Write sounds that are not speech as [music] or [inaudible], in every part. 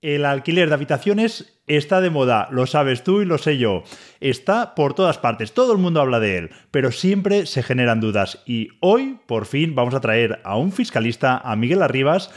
El alquiler de habitaciones está de moda, lo sabes tú y lo sé yo. Está por todas partes, todo el mundo habla de él, pero siempre se generan dudas. Y hoy, por fin, vamos a traer a un fiscalista, a Miguel Arribas,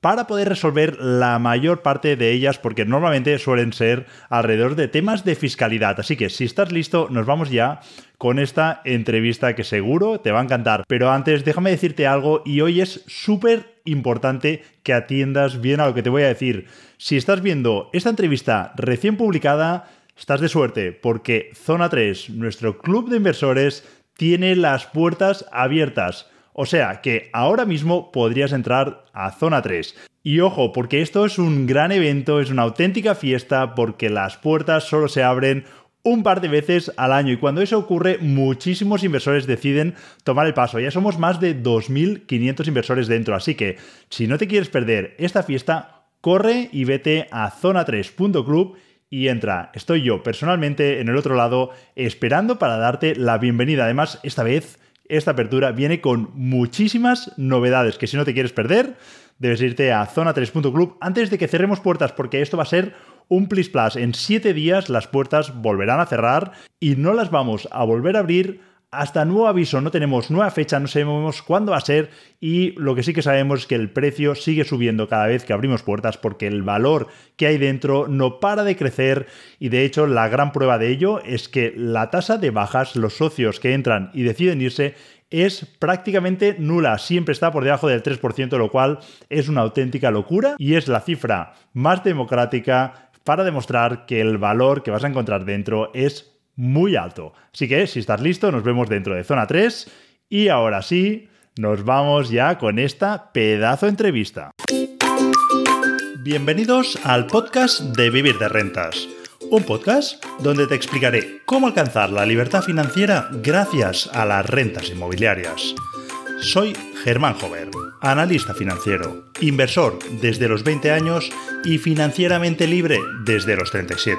para poder resolver la mayor parte de ellas, porque normalmente suelen ser alrededor de temas de fiscalidad. Así que si estás listo, nos vamos ya con esta entrevista que seguro te va a encantar. Pero antes, déjame decirte algo y hoy es súper importante que atiendas bien a lo que te voy a decir. Si estás viendo esta entrevista recién publicada, estás de suerte porque Zona 3, nuestro club de inversores, tiene las puertas abiertas. O sea que ahora mismo podrías entrar a Zona 3. Y ojo, porque esto es un gran evento, es una auténtica fiesta, porque las puertas solo se abren un par de veces al año y cuando eso ocurre muchísimos inversores deciden tomar el paso. Ya somos más de 2.500 inversores dentro, así que si no te quieres perder esta fiesta, corre y vete a zona3.club y entra. Estoy yo personalmente en el otro lado esperando para darte la bienvenida. Además, esta vez esta apertura viene con muchísimas novedades que si no te quieres perder, debes irte a zona3.club antes de que cerremos puertas porque esto va a ser un plus plus. En 7 días las puertas volverán a cerrar y no las vamos a volver a abrir hasta nuevo aviso, no tenemos nueva fecha, no sabemos cuándo va a ser y lo que sí que sabemos es que el precio sigue subiendo cada vez que abrimos puertas porque el valor que hay dentro no para de crecer y de hecho la gran prueba de ello es que la tasa de bajas, los socios que entran y deciden irse, es prácticamente nula, siempre está por debajo del 3%, lo cual es una auténtica locura y es la cifra más democrática para demostrar que el valor que vas a encontrar dentro es muy alto. Así que si estás listo, nos vemos dentro de zona 3 y ahora sí, nos vamos ya con esta pedazo entrevista. Bienvenidos al podcast de Vivir de Rentas, un podcast donde te explicaré cómo alcanzar la libertad financiera gracias a las rentas inmobiliarias. Soy Germán Jover, analista financiero, inversor desde los 20 años y financieramente libre desde los 37.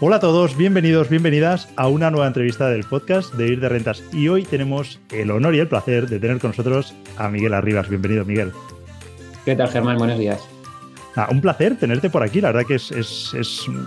Hola a todos, bienvenidos, bienvenidas a una nueva entrevista del podcast de Ir de Rentas. Y hoy tenemos el honor y el placer de tener con nosotros a Miguel Arribas. Bienvenido, Miguel. ¿Qué tal, Germán? Buenos días. Ah, un placer tenerte por aquí. La verdad que es,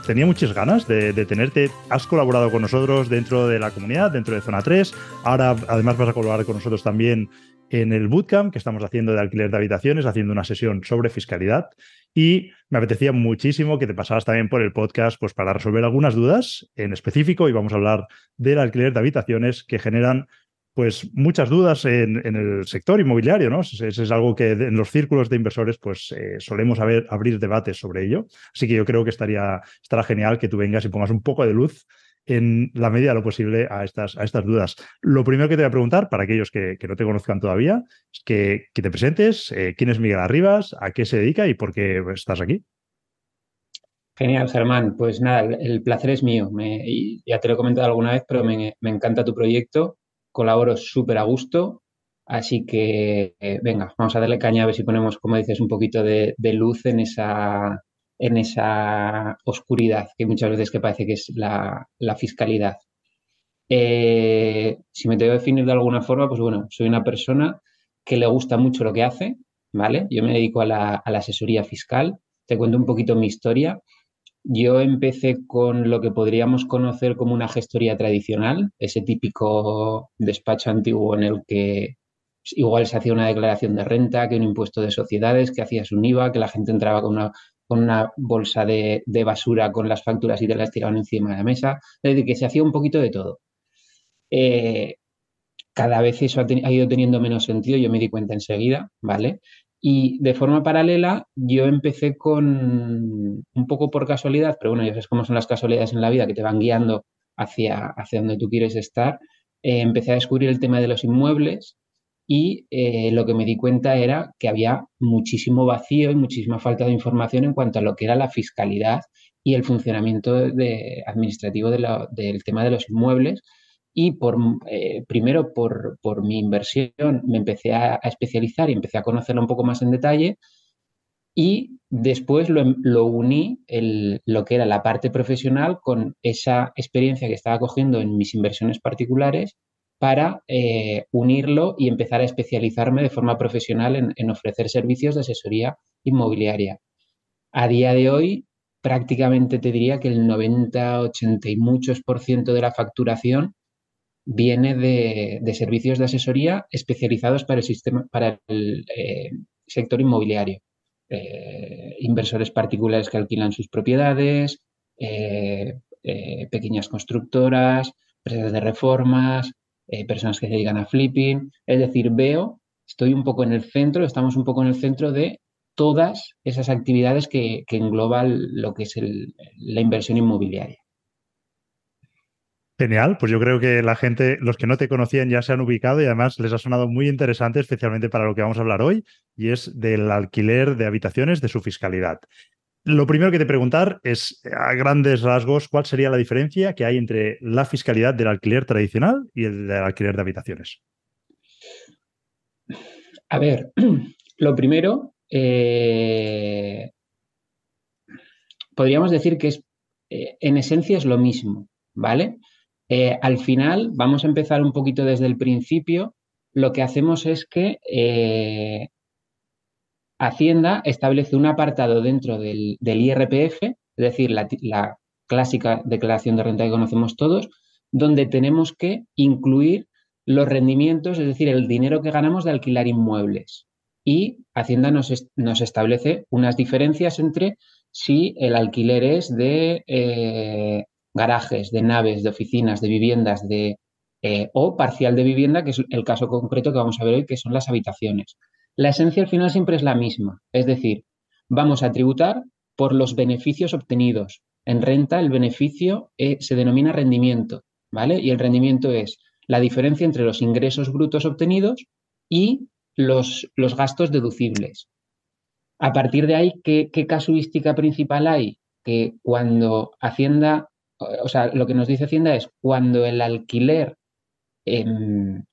tenía muchas ganas de, tenerte. Has colaborado con nosotros dentro de la comunidad, dentro de Zona 3. Ahora, además, vas a colaborar con nosotros también en el bootcamp que estamos haciendo de alquiler de habitaciones, haciendo una sesión sobre fiscalidad. Y me apetecía muchísimo que te pasaras también por el podcast pues, para resolver algunas dudas en específico y vamos a hablar del alquiler de habitaciones que generan pues muchas dudas en, el sector inmobiliario, ¿no? Es, es, algo que en los círculos de inversores pues eh, solemos abrir debates sobre ello. Así que yo creo que estaría, estará genial que tú vengas y pongas un poco de luz en la medida de lo posible a estas, a estas dudas. Lo primero que te voy a preguntar, para aquellos que, no te conozcan todavía, es que, te presentes, eh, quién es Miguel Arribas, a qué se dedica y por qué estás aquí. Genial, Germán. Pues nada, el, placer es mío. ya te lo he comentado alguna vez, pero me, encanta tu proyecto. Colaboro súper a gusto. Así que, eh, venga, vamos a darle caña a ver si ponemos, como dices, un poquito de luz en esa, en esa oscuridad que muchas veces que parece que es la, fiscalidad. Eh, si me tengo que definir de alguna forma, pues bueno, soy una persona que le gusta mucho lo que hace, ¿vale? Yo me dedico a la, a la asesoría fiscal. Te cuento un poquito mi historia. Yo empecé con lo que podríamos conocer como una gestoría tradicional, ese típico despacho antiguo en el que igual se hacía una declaración de renta, que un impuesto de sociedades, que hacías un IVA, que la gente entraba con una con una bolsa de, basura con las facturas y te las tiraban encima de la mesa. Es decir, que se hacía un poquito de todo. Eh, cada vez eso ha, ido teniendo menos sentido, yo me di cuenta enseguida, ¿vale? Y de forma paralela, yo empecé con, un poco por casualidad, pero bueno, ya sabes cómo son las casualidades en la vida que te van guiando hacia, hacia donde tú quieres estar, eh, empecé a descubrir el tema de los inmuebles y eh, lo que me di cuenta era que había muchísimo vacío y muchísima falta de información en cuanto a lo que era la fiscalidad y el funcionamiento de, administrativo del tema de los inmuebles. Y por, eh, primero por, mi inversión me empecé a, especializar y empecé a conocerlo un poco más en detalle. Y después lo, uní lo que era la parte profesional con esa experiencia que estaba cogiendo en mis inversiones particulares para eh, unirlo y empezar a especializarme de forma profesional en, ofrecer servicios de asesoría inmobiliaria. A día de hoy, prácticamente te diría que el 90, 80 y muchos por ciento de la facturación viene de, servicios de asesoría especializados para el, eh, sector inmobiliario. Eh, inversores particulares que alquilan sus propiedades, pequeñas constructoras, empresas de reformas, eh, personas que se dedican a flipping. Es decir, veo, estoy un poco en el centro, estamos un poco en el centro de todas esas actividades que, engloban lo que es la inversión inmobiliaria. Genial, pues yo creo que la gente, los que no te conocían ya se han ubicado y además les ha sonado muy interesante, especialmente para lo que vamos a hablar hoy, y es del alquiler de habitaciones, de su fiscalidad. Lo primero que te preguntar es, a grandes rasgos, ¿cuál sería la diferencia que hay entre la fiscalidad del alquiler tradicional y el del alquiler de habitaciones? A ver, [clears throat] lo primero, eh, podríamos decir que es, eh, en esencia es lo mismo, ¿vale? Eh, al final, vamos a empezar un poquito desde el principio. Lo que hacemos es que Hacienda establece un apartado dentro del, IRPF, es decir, la, clásica declaración de renta que conocemos todos, donde tenemos que incluir los rendimientos, es decir, el dinero que ganamos de alquilar inmuebles. Y Hacienda nos, establece unas diferencias entre si el alquiler es de eh, garajes, de naves, de oficinas, de viviendas, de, eh, o parcial de vivienda, que es el caso concreto que vamos a ver hoy, que son las habitaciones. La esencia al final siempre es la misma, es decir, vamos a tributar por los beneficios obtenidos. En renta el beneficio eh, se denomina rendimiento, ¿vale? Y el rendimiento es la diferencia entre los ingresos brutos obtenidos y los, los gastos deducibles. A partir de ahí, ¿qué, casuística principal hay? Que cuando Hacienda, o sea, lo que nos dice Hacienda es cuando el alquiler em,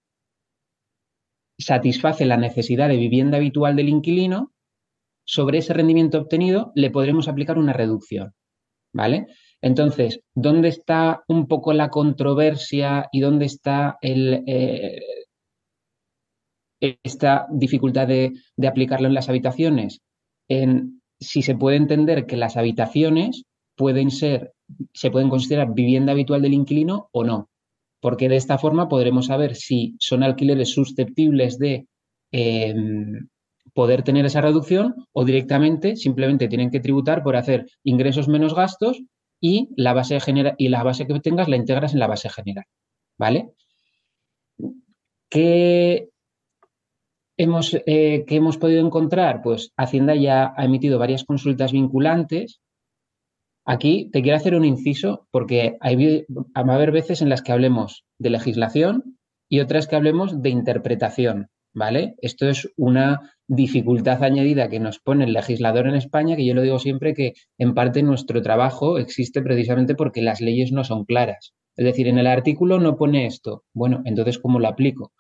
satisface la necesidad de vivienda habitual del inquilino, sobre ese rendimiento obtenido le podremos aplicar una reducción. ¿Vale? Entonces, ¿dónde está un poco la controversia y dónde está el, eh, esta dificultad de, de, aplicarlo en las habitaciones? En si se puede entender que las habitaciones pueden ser, se pueden considerar vivienda habitual del inquilino o no porque de esta forma podremos saber si son alquileres susceptibles de em, poder tener esa reducción o directamente simplemente tienen que tributar por hacer ingresos menos gastos y la base, general, y la base que tengas la integras en la base general. ¿Vale? ¿Qué hemos, eh, ¿Qué hemos podido encontrar? Pues Hacienda ya ha emitido varias consultas vinculantes Aquí te quiero hacer un inciso porque va a haber veces en las que hablemos de legislación y otras que hablemos de interpretación, ¿vale? Esto es una dificultad añadida que nos pone el legislador en España, que yo lo digo siempre que en parte nuestro trabajo existe precisamente porque las leyes no son claras. Es decir, en el artículo no pone esto. Bueno, entonces, ¿cómo lo aplico?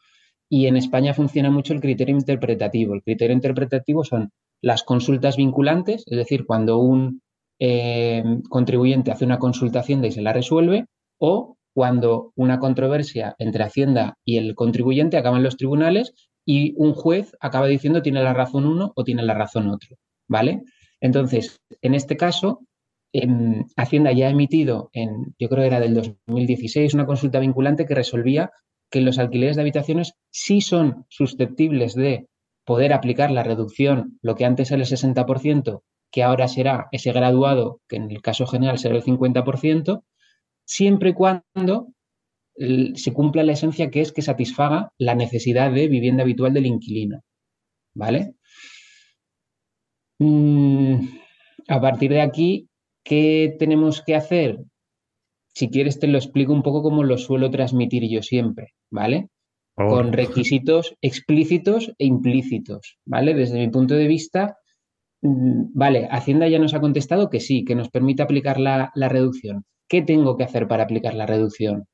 Y en España funciona mucho el criterio interpretativo. El criterio interpretativo son las consultas vinculantes, es decir, cuando un eh, contribuyente hace una consulta a Hacienda y se la resuelve, o cuando una controversia entre Hacienda y el contribuyente acaba en los tribunales y un juez acaba diciendo tiene la razón uno o tiene la razón otro, ¿vale? Entonces, en este caso, em, Hacienda ya ha emitido, en, yo creo que era del 2016, una consulta vinculante que resolvía que los alquileres de habitaciones sí son susceptibles de poder aplicar la reducción, lo que antes era el 60%, que ahora será ese graduado, que en el caso general será el 50%, siempre y cuando se cumpla la esencia que es que satisfaga la necesidad de vivienda habitual del inquilino. ¿Vale? Mm, a partir de aquí, ¿qué tenemos que hacer? Si quieres te lo explico un poco como lo suelo transmitir yo siempre, ¿vale? con requisitos explícitos e implícitos, ¿vale? Desde mi punto de vista, vale, Hacienda ya nos ha contestado que sí, que nos permite aplicar la, reducción. ¿Qué tengo que hacer para aplicar la reducción?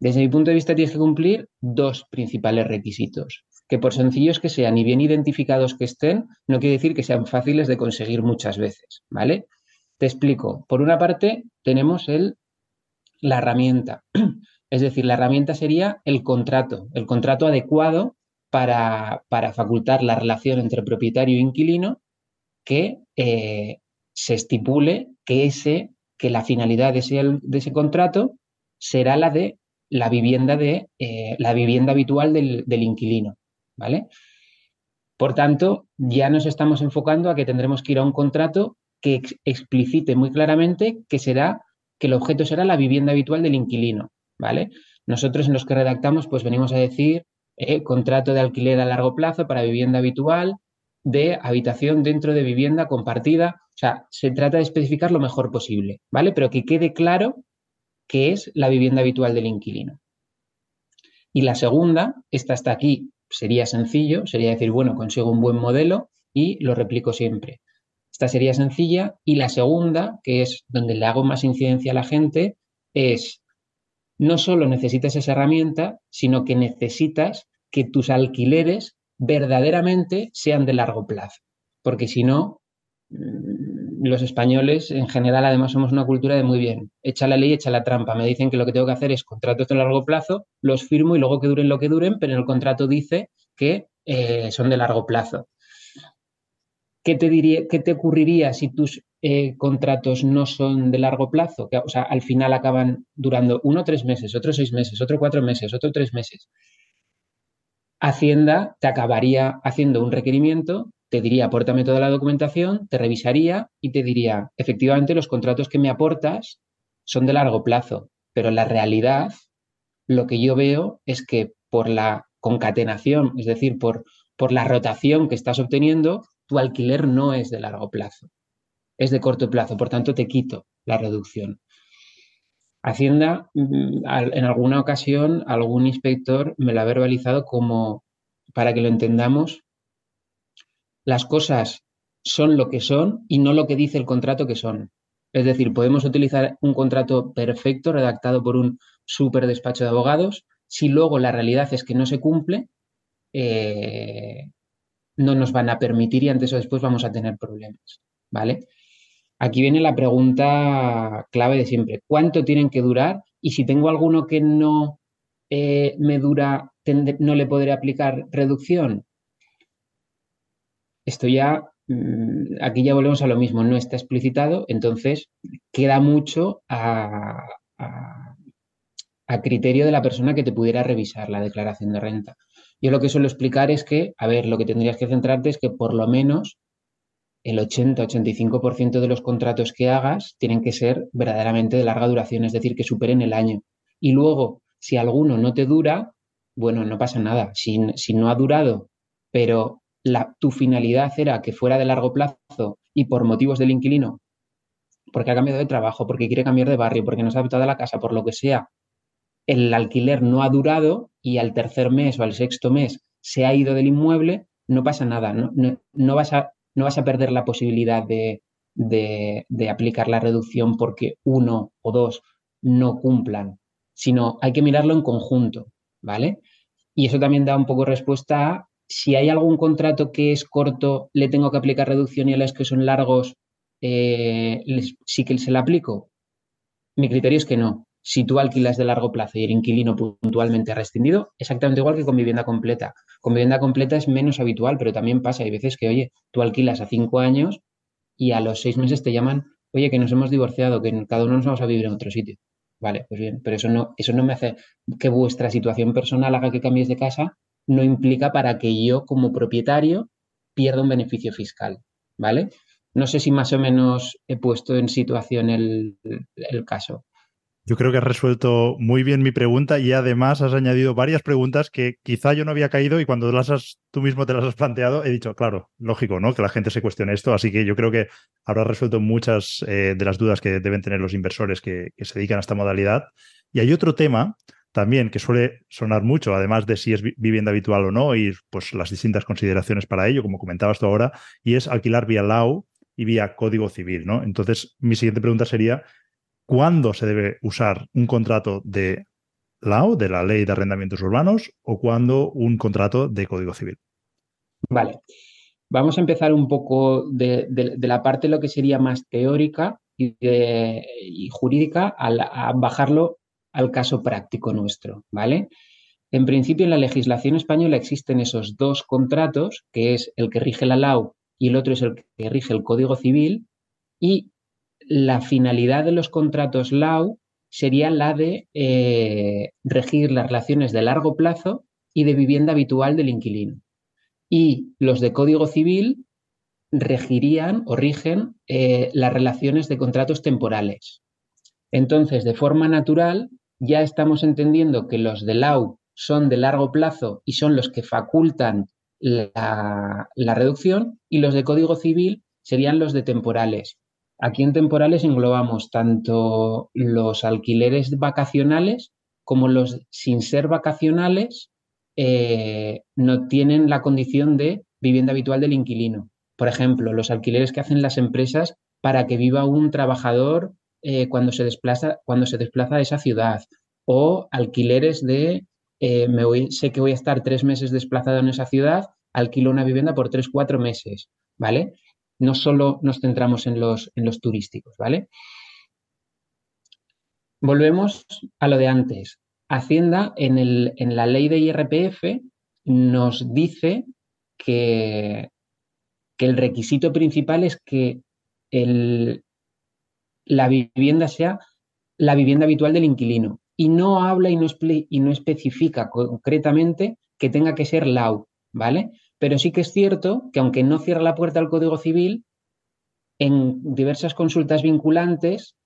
Desde mi punto de vista tienes que cumplir dos principales requisitos, que por sencillos que sean y bien identificados que estén, no quiere decir que sean fáciles de conseguir muchas veces, ¿vale? Te explico. Por una parte, tenemos el, la herramienta. [clears throat] Es decir, la herramienta sería el contrato, el contrato adecuado para, facultar la relación entre propietario e inquilino que eh, se estipule que, ese, que la finalidad de ese, de ese contrato será la de la vivienda, de, eh, la vivienda habitual del, del inquilino. ¿vale? Por tanto, ya nos estamos enfocando a que tendremos que ir a un contrato que explicite muy claramente que será que el objeto será la vivienda habitual del inquilino, ¿vale? Nosotros en los que redactamos, pues venimos a decir eh, contrato de alquiler a largo plazo para vivienda habitual de habitación dentro de vivienda compartida. O sea, se trata de especificar lo mejor posible, ¿vale? Pero que quede claro que es la vivienda habitual del inquilino. Y la segunda, esta está aquí, sería sencillo, sería decir, bueno, consigo un buen modelo y lo replico siempre. Esta sería sencilla. Y la segunda, que es donde le hago más incidencia a la gente, es no solo necesitas esa herramienta, sino que necesitas que tus alquileres verdaderamente sean de largo plazo. Porque si no, mm, los españoles en general además somos una cultura de muy bien, echa la ley, echa la trampa. Me dicen que lo que tengo que hacer es contratos de largo plazo, los firmo y luego que duren lo que duren, pero en el contrato dice que eh, son de largo plazo. ¿qué te, diría, qué te ocurriría si tus eh, contratos no son de largo plazo? Que, al final acaban durando uno tres meses, otros seis meses, otro cuatro meses, otro tres meses. Hacienda te acabaría haciendo un requerimiento, te diría, apórtame toda la documentación, te revisaría y te diría, efectivamente, los contratos que me aportas son de largo plazo, pero la realidad, lo que yo veo es que por la concatenación, es decir, por, por la rotación que estás obteniendo, tu alquiler no es de largo plazo, es de corto plazo, por tanto te quito la reducción. Hacienda, mm, en alguna ocasión, algún inspector me lo ha verbalizado como, para que lo entendamos, las cosas son lo que son y no lo que dice el contrato que son. Es decir, podemos utilizar un contrato perfecto redactado por un super despacho de abogados. Si luego la realidad es que no se cumple, eh, no nos van a permitir y antes o después vamos a tener problemas, ¿vale? Aquí viene la pregunta clave de siempre. ¿Cuánto tienen que durar? Y si tengo alguno que no eh, me dura, no le podré aplicar reducción. Esto ya, mm, aquí ya volvemos a lo mismo, no está explicitado, entonces queda mucho a, a criterio de la persona que te pudiera revisar la declaración de renta. Yo lo que suelo explicar es que, a ver, lo que tendrías que centrarte es que por lo menos el 80-85% de los contratos que hagas tienen que ser verdaderamente de larga duración, es decir, que superen el año. Y luego, si alguno no te dura, bueno, no pasa nada. Si, no ha durado, pero tu finalidad era que fuera de largo plazo y por motivos del inquilino, porque ha cambiado de trabajo, porque quiere cambiar de barrio, porque no se ha adaptado a la casa, por lo que sea, el alquiler no ha durado y al tercer mes o al sexto mes se ha ido del inmueble, no pasa nada, no, no, vas, a, no vas, a, perder la posibilidad de, de, aplicar la reducción porque uno o dos no cumplan, sino hay que mirarlo en conjunto, ¿vale? Y eso también da un poco respuesta a si hay algún contrato que es corto, le tengo que aplicar reducción y a los que son largos, eh, sí que se la aplico. Mi criterio es que no si tú alquilas de largo plazo y el inquilino puntualmente rescindido, exactamente igual que con vivienda completa. Con vivienda completa es menos habitual, pero también pasa. Hay veces que, oye, tú alquilas a cinco años y a los seis meses te llaman, oye, que nos hemos divorciado, que cada uno nos vamos a vivir en otro sitio. Vale, pues bien, pero eso no, eso no me hace que vuestra situación personal haga que cambies de casa, no implica para que yo como propietario pierda un beneficio fiscal, ¿vale? No sé si más o menos he puesto en situación el caso. Yo creo que has resuelto muy bien mi pregunta y además has añadido varias preguntas que quizá yo no había caído y cuando las has, tú mismo te las has planteado he dicho, claro, lógico, ¿no? Que la gente se cuestione esto, así que yo creo que habrás resuelto muchas eh, de las dudas que deben tener los inversores que, se dedican a esta modalidad. Y hay otro tema también que suele sonar mucho, además de si es vivienda habitual o no, y pues las distintas consideraciones para ello, como comentabas tú ahora, y es alquilar vía LAU y vía Código Civil, ¿no? Entonces, mi siguiente pregunta sería, ¿cuándo se debe usar un contrato de LAU, de la Ley de Arrendamientos Urbanos, o cuándo un contrato de Código Civil? Vale. Vamos a empezar un poco de, la parte lo que sería más teórica y, jurídica a bajarlo al caso práctico nuestro, ¿vale? En principio, en la legislación española existen esos dos contratos, que es el que rige la LAU y el otro es el que rige el Código Civil, y la finalidad de los contratos LAU sería la de eh, regir las relaciones de largo plazo y de vivienda habitual del inquilino. Y los de Código Civil regirían o rigen eh, las relaciones de contratos temporales. Entonces, de forma natural, ya estamos entendiendo que los de LAU son de largo plazo y son los que facultan la, reducción y los de Código Civil serían los de temporales. Aquí en temporales englobamos tanto los alquileres vacacionales como los sin ser vacacionales eh, no tienen la condición de vivienda habitual del inquilino. Por ejemplo, los alquileres que hacen las empresas para que viva un trabajador eh, cuando, se desplaza, cuando se desplaza a esa ciudad o alquileres de, eh, me voy, sé que voy a estar tres meses desplazado en esa ciudad, alquilo una vivienda por tres, cuatro meses, ¿vale? No solo nos centramos en los, en los turísticos, ¿vale? Volvemos a lo de antes. Hacienda en, el, en la ley de IRPF nos dice que, que el requisito principal es que el, la vivienda sea la vivienda habitual del inquilino. Y no habla y no, y no especifica concretamente que tenga que ser LAU, ¿vale? Pero sí que es cierto que aunque no cierra la puerta al Código Civil, en diversas consultas vinculantes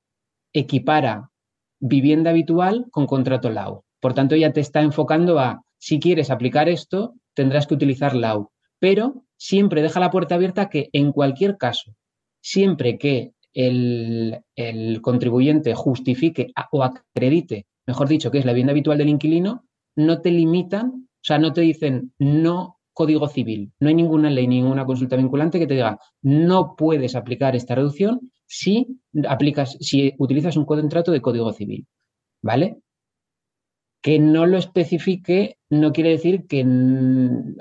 equipara vivienda habitual con contrato LAU. Por tanto, ya te está enfocando a, si quieres aplicar esto, tendrás que utilizar LAU. Pero siempre deja la puerta abierta que en cualquier caso, siempre que el, contribuyente justifique o acredite, mejor dicho, que es la vivienda habitual del inquilino, no te limitan, o sea, no te dicen no código civil. No hay ninguna ley, ninguna consulta vinculante que te diga no puedes aplicar esta reducción si aplicas, si utilizas un contrato de código civil. ¿Vale? Que no lo especifique no quiere decir que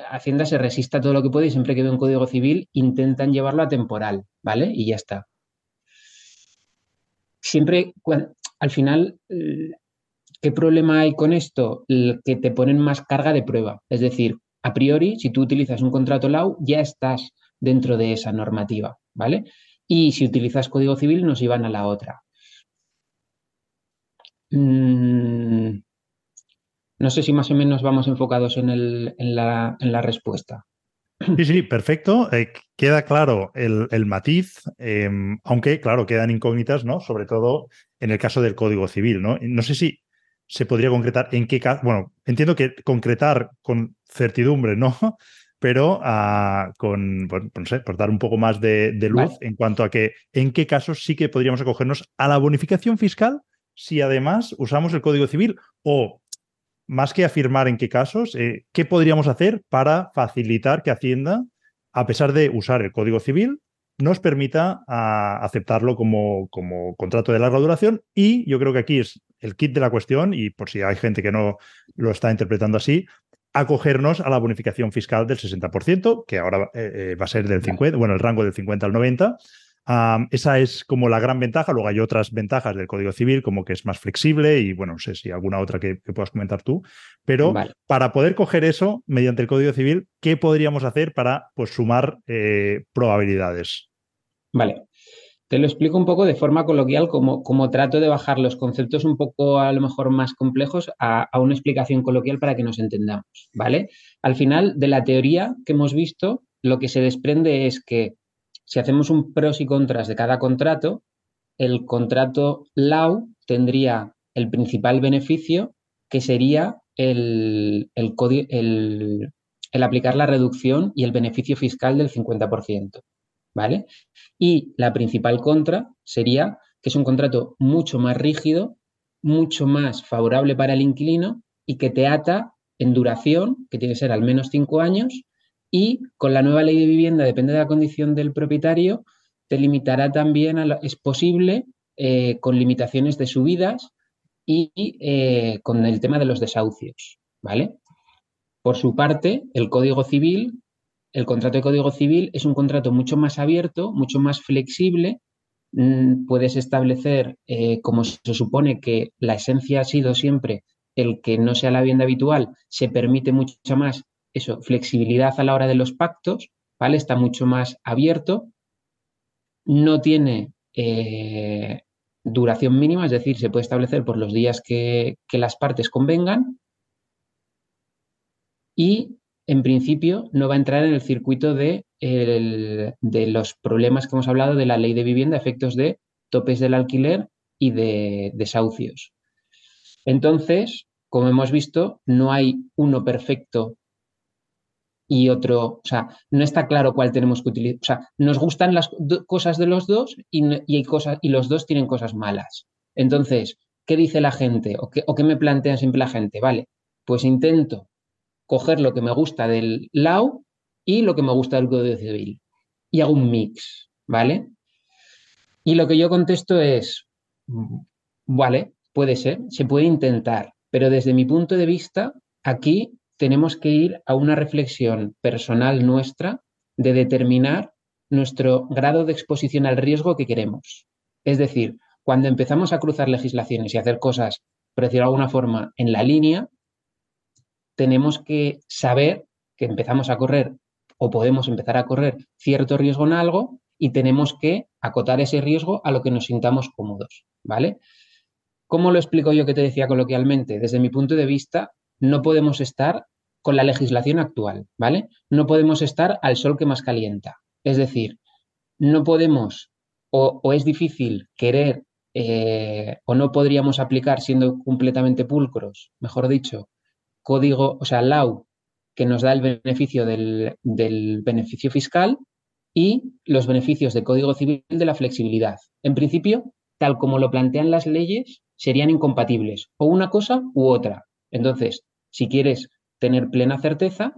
Hacienda se resista todo lo que puede y siempre que ve un código civil intentan llevarlo a temporal, ¿vale? Y ya está siempre, al final, ¿qué problema hay con esto? Que te ponen más carga de prueba. Es decir, a priori, si tú utilizas un contrato LAU, ya estás dentro de esa normativa, ¿vale? Y si utilizas código civil, nos iban a la otra. Mm, no sé si más o menos vamos enfocados en la respuesta. Sí, sí, perfecto. Eh, queda claro el, matiz, em, aunque, claro, quedan incógnitas, ¿no? Sobre todo en el caso del Código Civil, ¿no? No sé si se podría concretar en qué caso. Bueno, entiendo que concretar con certidumbre, ¿no? [laughs] Pero ah, con, no sé, por dar un poco más de, luz en cuanto a que en qué casos sí que podríamos acogernos a la bonificación fiscal si además usamos el Código Civil o más que afirmar en qué casos, eh, ¿qué podríamos hacer para facilitar que Hacienda, a pesar de usar el Código Civil, nos permita ah, aceptarlo como, como, contrato de larga duración? Y yo creo que aquí es el kit de la cuestión, y por si hay gente que no lo está interpretando así, acogernos a la bonificación fiscal del 60%, que ahora eh, eh, va a ser del 50, bueno, el rango del 50 al 90, esa es como la gran ventaja. Luego hay otras ventajas del Código Civil, como que es más flexible y, bueno, no sé si alguna otra que, puedas comentar tú. Pero para poder coger eso mediante el Código Civil, ¿qué podríamos hacer para pues, sumar eh, probabilidades? Vale. Te lo explico un poco de forma coloquial, como, como, trato de bajar los conceptos un poco a lo mejor más complejos a, a una explicación coloquial para que nos entendamos. ¿Vale? Al final, de la teoría que hemos visto, lo que se desprende es que si hacemos un pros y contras de cada contrato, el contrato LAU tendría el principal beneficio que sería el, el, aplicar la reducción y el beneficio fiscal del 50%. ¿Vale? Y la principal contra sería que es un contrato mucho más rígido, mucho más favorable para el inquilino y que te ata en duración, que tiene que ser al menos cinco años, y con la nueva ley de vivienda, depende de la condición del propietario, te limitará también, a es posible, eh, con limitaciones de subidas y eh, con el tema de los desahucios, ¿vale? Por su parte, el Código Civil, el contrato de Código Civil es un contrato mucho más abierto, mucho más flexible. Mm, puedes establecer, eh, como se supone que la esencia ha sido siempre el que no sea la vivienda habitual, se permite mucha más eso, flexibilidad a la hora de los pactos, ¿vale? Está mucho más abierto. No tiene eh, duración mínima, es decir, se puede establecer por los días que, las partes convengan y en principio no va a entrar en el circuito de, de, los problemas que hemos hablado de la ley de vivienda, efectos de topes del alquiler y de desahucios. Entonces, como hemos visto, no hay uno perfecto y otro, o sea, no está claro cuál tenemos que utilizar. O sea, nos gustan las cosas de los dos y, hay cosas, y los dos tienen cosas malas. Entonces, ¿qué dice la gente? ¿O qué, ¿O qué me plantea siempre la gente? Vale, pues intento coger lo que me gusta del LAU y lo que me gusta del Código Civil. Y hago un mix, ¿vale? Y lo que yo contesto es, vale, puede ser, se puede intentar, pero desde mi punto de vista, aquí tenemos que ir a una reflexión personal nuestra de determinar nuestro grado de exposición al riesgo que queremos. Es decir, cuando empezamos a cruzar legislaciones y hacer cosas, por decirlo de alguna forma, en la línea, tenemos que saber que empezamos a correr o podemos empezar a correr cierto riesgo en algo y tenemos que acotar ese riesgo a lo que nos sintamos cómodos, ¿vale? ¿Cómo lo explico yo que te decía coloquialmente? Desde mi punto de vista, no podemos estar con la legislación actual, ¿vale? No podemos estar al sol que más calienta. Es decir, no podemos o, es difícil querer eh, o no podríamos aplicar siendo completamente pulcros, mejor dicho, código, o sea, LAU, que nos da el beneficio del, del beneficio fiscal y los beneficios de Código Civil de la flexibilidad. En principio, tal como lo plantean las leyes, serían incompatibles, o una cosa u otra. Entonces, si quieres tener plena certeza,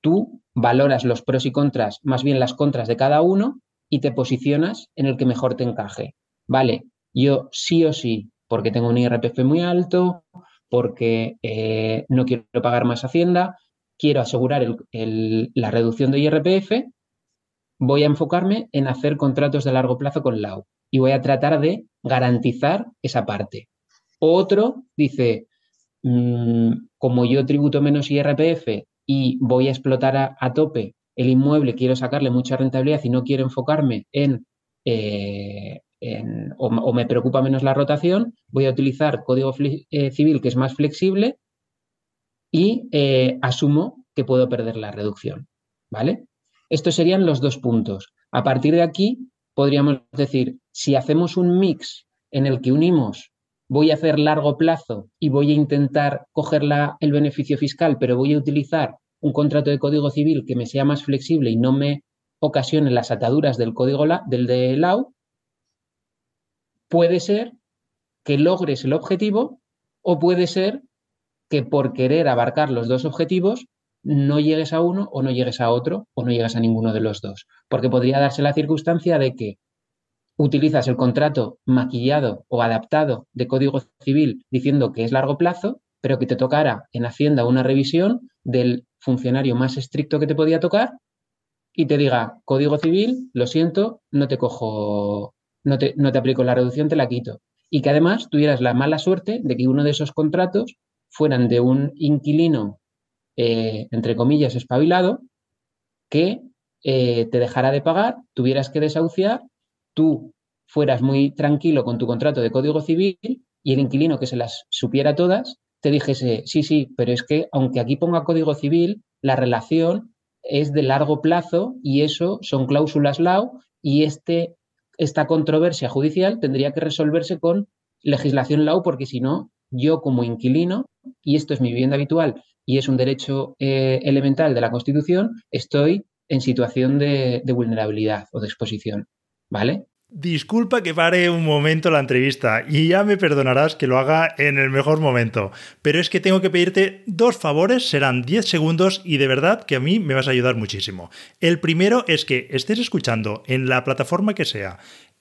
tú valoras los pros y contras, más bien las contras de cada uno, y te posicionas en el que mejor te encaje. Vale, yo sí o sí, porque tengo un IRPF muy alto, porque eh, no quiero pagar más Hacienda, quiero asegurar la reducción de IRPF, voy a enfocarme en hacer contratos de largo plazo con LAU y voy a tratar de garantizar esa parte. Otro dice, Mm, como yo tributo menos IRPF y voy a explotar a, tope el inmueble, quiero sacarle mucha rentabilidad y no quiero enfocarme en, eh, o, me preocupa menos la rotación, voy a utilizar código eh, civil que es más flexible y eh, asumo que puedo perder la reducción. ¿Vale? Estos serían los dos puntos. A partir de aquí, podríamos decir, si hacemos un mix en el que unimos voy a hacer largo plazo y voy a intentar coger el beneficio fiscal, pero voy a utilizar un contrato de código civil que me sea más flexible y no me ocasione las ataduras del código del de LAU, puede ser que logres el objetivo o puede ser que por querer abarcar los dos objetivos no llegues a uno o no llegues a otro o no llegues a ninguno de los dos. Porque podría darse la circunstancia de que utilizas el contrato maquillado o adaptado de Código Civil diciendo que es largo plazo, pero que te tocara en Hacienda una revisión del funcionario más estricto que te podía tocar y te diga, Código Civil, lo siento, no te cojo, no te, no te aplico la reducción, te la quito. Y que además tuvieras la mala suerte de que uno de esos contratos fueran de un inquilino, eh, entre comillas, espabilado, que eh, te dejara de pagar, tuvieras que desahuciar tú fueras muy tranquilo con tu contrato de código civil y el inquilino que se las supiera todas te dijese, sí, sí, pero es que aunque aquí ponga código civil, la relación es de largo plazo y eso son cláusulas LAU y este, esta controversia judicial tendría que resolverse con legislación LAU porque si no, yo como inquilino, y esto es mi vivienda habitual y es un derecho eh, elemental de la Constitución, estoy en situación de vulnerabilidad o de exposición. ¿Vale? Disculpa que pare un momento la entrevista y ya me perdonarás que lo haga en el mejor momento, pero es que tengo que pedirte dos favores, serán 10 segundos y de verdad que a mí me vas a ayudar muchísimo. El primero es que estés escuchando en la plataforma que sea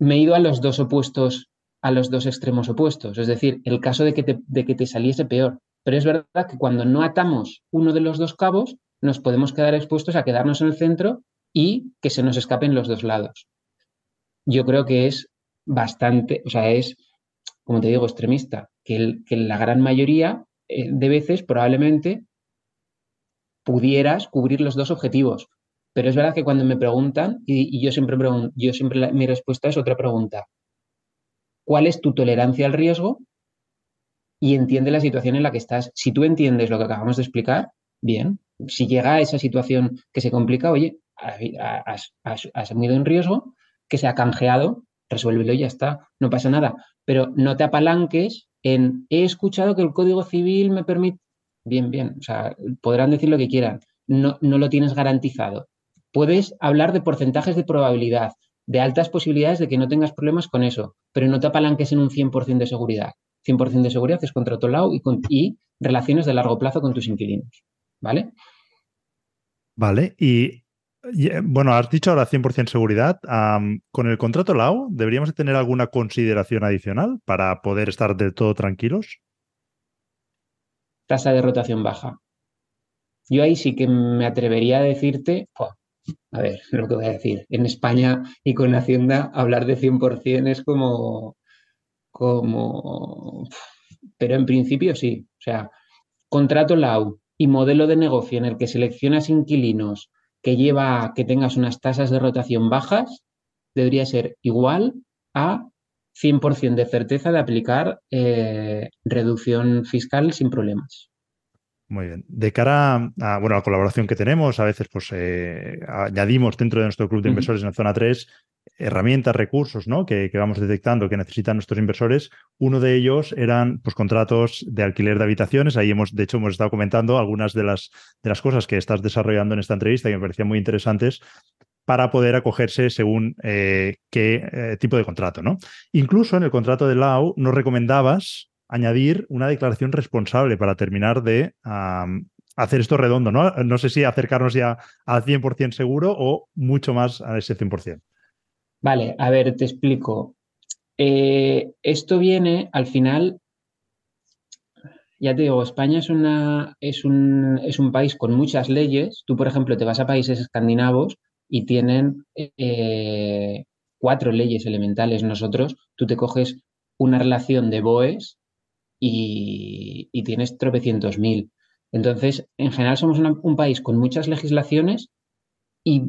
me he ido a los dos opuestos, a los dos extremos opuestos. Es decir, el caso de que te, de que te saliese peor. Pero es verdad que cuando no atamos uno de los dos cabos, nos podemos quedar expuestos a quedarnos en el centro y que se nos escapen los dos lados. Yo creo que es bastante, o sea, es, como te digo, extremista, que, que la gran mayoría eh, de veces probablemente pudieras cubrir los dos objetivos, pero es verdad que cuando me preguntan, y, yo siempre pregunto, yo siempre mi respuesta es otra pregunta. ¿Cuál es tu tolerancia al riesgo? Y entiende la situación en la que estás. Si tú entiendes lo que acabamos de explicar, bien. Si llega a esa situación que se complica, oye, has, has, en riesgo, que se ha canjeado, resuélvelo y ya está, no pasa nada. Pero no te apalanques en he escuchado que el Código Civil me permite. Bien, bien. O sea, podrán decir lo que quieran. No, no lo tienes garantizado puedes hablar de porcentajes de probabilidad, de altas posibilidades de que no tengas problemas con eso, pero no te apalanques en un 100% de seguridad. 100% de seguridad es contra otro lado y, con, y relaciones de largo plazo con tus inquilinos. ¿Vale? Vale, y, eh, bueno, has dicho ahora 100% seguridad. ¿Con el contrato LAO deberíamos tener alguna consideración adicional para poder estar del todo tranquilos? Tasa de rotación baja. Yo ahí sí que me atrevería a decirte, a ver, lo que voy a decir. En España y con Hacienda hablar de 100% es como, como... Pero en principio sí. O sea, contrato LAU y modelo de negocio en el que seleccionas inquilinos que lleva a que tengas unas tasas de rotación bajas, debería ser igual a 100% de certeza de aplicar eh, reducción fiscal sin problemas. Muy bien. De cara a, bueno, la colaboración que tenemos, a veces pues eh, añadimos dentro de nuestro club de inversores en la zona 3 herramientas, recursos ¿no? que, vamos detectando que necesitan nuestros inversores. Uno de ellos eran pues, contratos de alquiler de habitaciones. Ahí hemos, de hecho, hemos estado comentando algunas de las, de las cosas que estás desarrollando en esta entrevista que me parecían muy interesantes para poder acogerse según eh, qué eh, tipo de contrato. ¿no? Incluso en el contrato de LAU nos recomendabas añadir una declaración responsable para terminar de hacer esto redondo, ¿no? No sé si acercarnos ya al 100% seguro o mucho más a ese 100%. Vale, a ver, te explico. Eh, esto viene al final, ya te digo, España es, un país con muchas leyes. Tú, por ejemplo, te vas a países escandinavos y tienen eh, cuatro leyes elementales. Nosotros, tú te coges una relación de BOEs y, tienes tropecientos mil. Entonces, en general somos un país con muchas legislaciones y,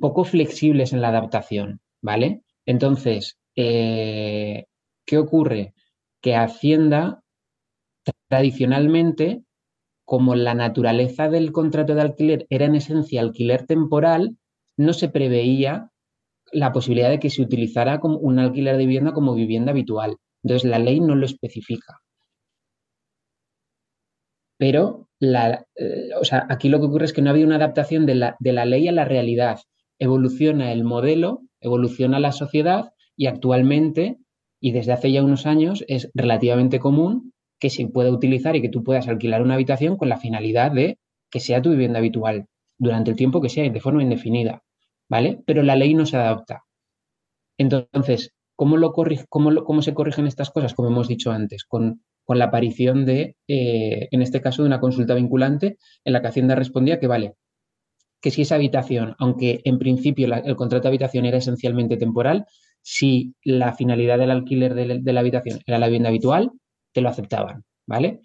poco flexibles en la adaptación, ¿vale? Entonces, eh, ¿qué ocurre? Que Hacienda tradicionalmente, como la naturaleza del contrato de alquiler era en esencia alquiler temporal, no se preveía la posibilidad de que se utilizara como un alquiler de vivienda como vivienda habitual. Entonces, la ley no lo especifica. Pero la, eh, o sea, aquí lo que ocurre es que no había una adaptación de la, de la ley a la realidad. Evoluciona el modelo, evoluciona la sociedad y actualmente, y desde hace ya unos años, es relativamente común que se pueda utilizar y que tú puedas alquilar una habitación con la finalidad de que sea tu vivienda habitual durante el tiempo que sea, de forma indefinida, ¿vale? Pero la ley no se adapta. Entonces, ¿cómo, lo cómo, cómo se corrigen estas cosas? Como hemos dicho antes, con con la aparición de, eh, en este caso, de una consulta vinculante en la que Hacienda respondía que vale, que si esa habitación, aunque en principio el contrato de habitación era esencialmente temporal, si la finalidad del alquiler de, la habitación era la vivienda habitual, te lo aceptaban, ¿vale?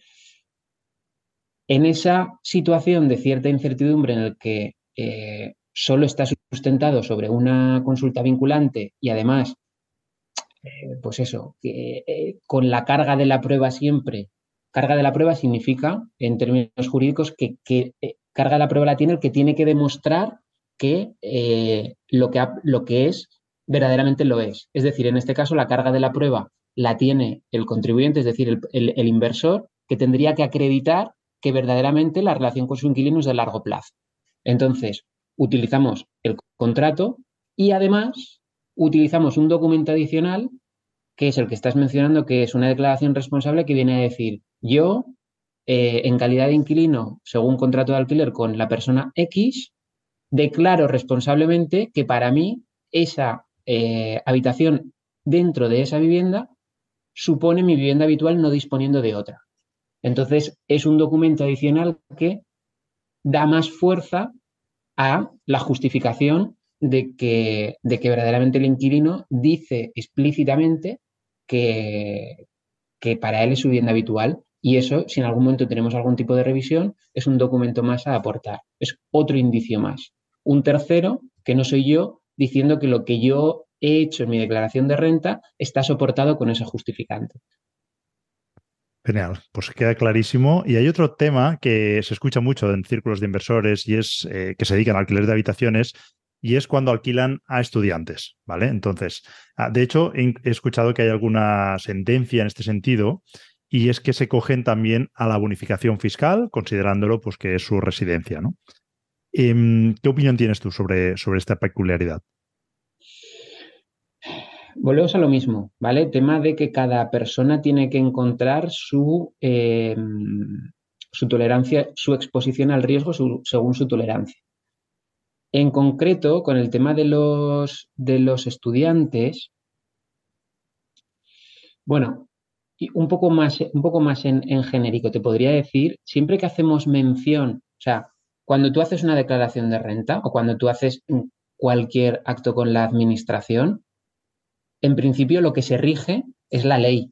En esa situación de cierta incertidumbre en el que eh, solo está sustentado sobre una consulta vinculante y además eh, pues eso, eh, con la carga de la prueba siempre, carga de la prueba significa, en términos jurídicos, que, eh, carga de la prueba la tiene el que tiene que demostrar que, lo, que lo que es verdaderamente lo es. Es decir, en este caso la carga de la prueba la tiene el contribuyente, es decir, el inversor, que tendría que acreditar que verdaderamente la relación con su inquilino es de largo plazo. Entonces, utilizamos el contrato y además utilizamos un documento adicional que es el que estás mencionando, que es una declaración responsable que viene a decir, yo, eh, en calidad de inquilino, según contrato de alquiler con la persona X, declaro responsablemente que para mí esa eh, habitación dentro de esa vivienda supone mi vivienda habitual no disponiendo de otra. Entonces, es un documento adicional que da más fuerza a la justificación de que, de que verdaderamente el inquilino dice explícitamente que, que para él es su vivienda habitual y eso, si en algún momento tenemos algún tipo de revisión, es un documento más a aportar, es otro indicio más. Un tercero, que no soy yo, diciendo que lo que yo he hecho en mi declaración de renta está soportado con ese justificante. Genial, pues queda clarísimo. Y hay otro tema que se escucha mucho en círculos de inversores y es eh, que se dedican al alquiler de habitaciones y es cuando alquilan a estudiantes, ¿vale? Entonces, ah, de hecho, he escuchado que hay alguna sentencia en este sentido y es que se cogen también a la bonificación fiscal, considerándolo pues que es su residencia, ¿no? Em, ¿Qué opinión tienes tú sobre, sobre esta peculiaridad? volvemos a lo mismo, ¿vale? Tema de que cada persona tiene que encontrar su, em, su tolerancia, su exposición al riesgo según su tolerancia. En concreto, con el tema de los, de los estudiantes, bueno, un poco más, un poco más en, en genérico, te podría decir, siempre que hacemos mención, o sea, cuando tú haces una declaración de renta o cuando tú haces cualquier acto con la administración, en principio lo que se rige es la ley.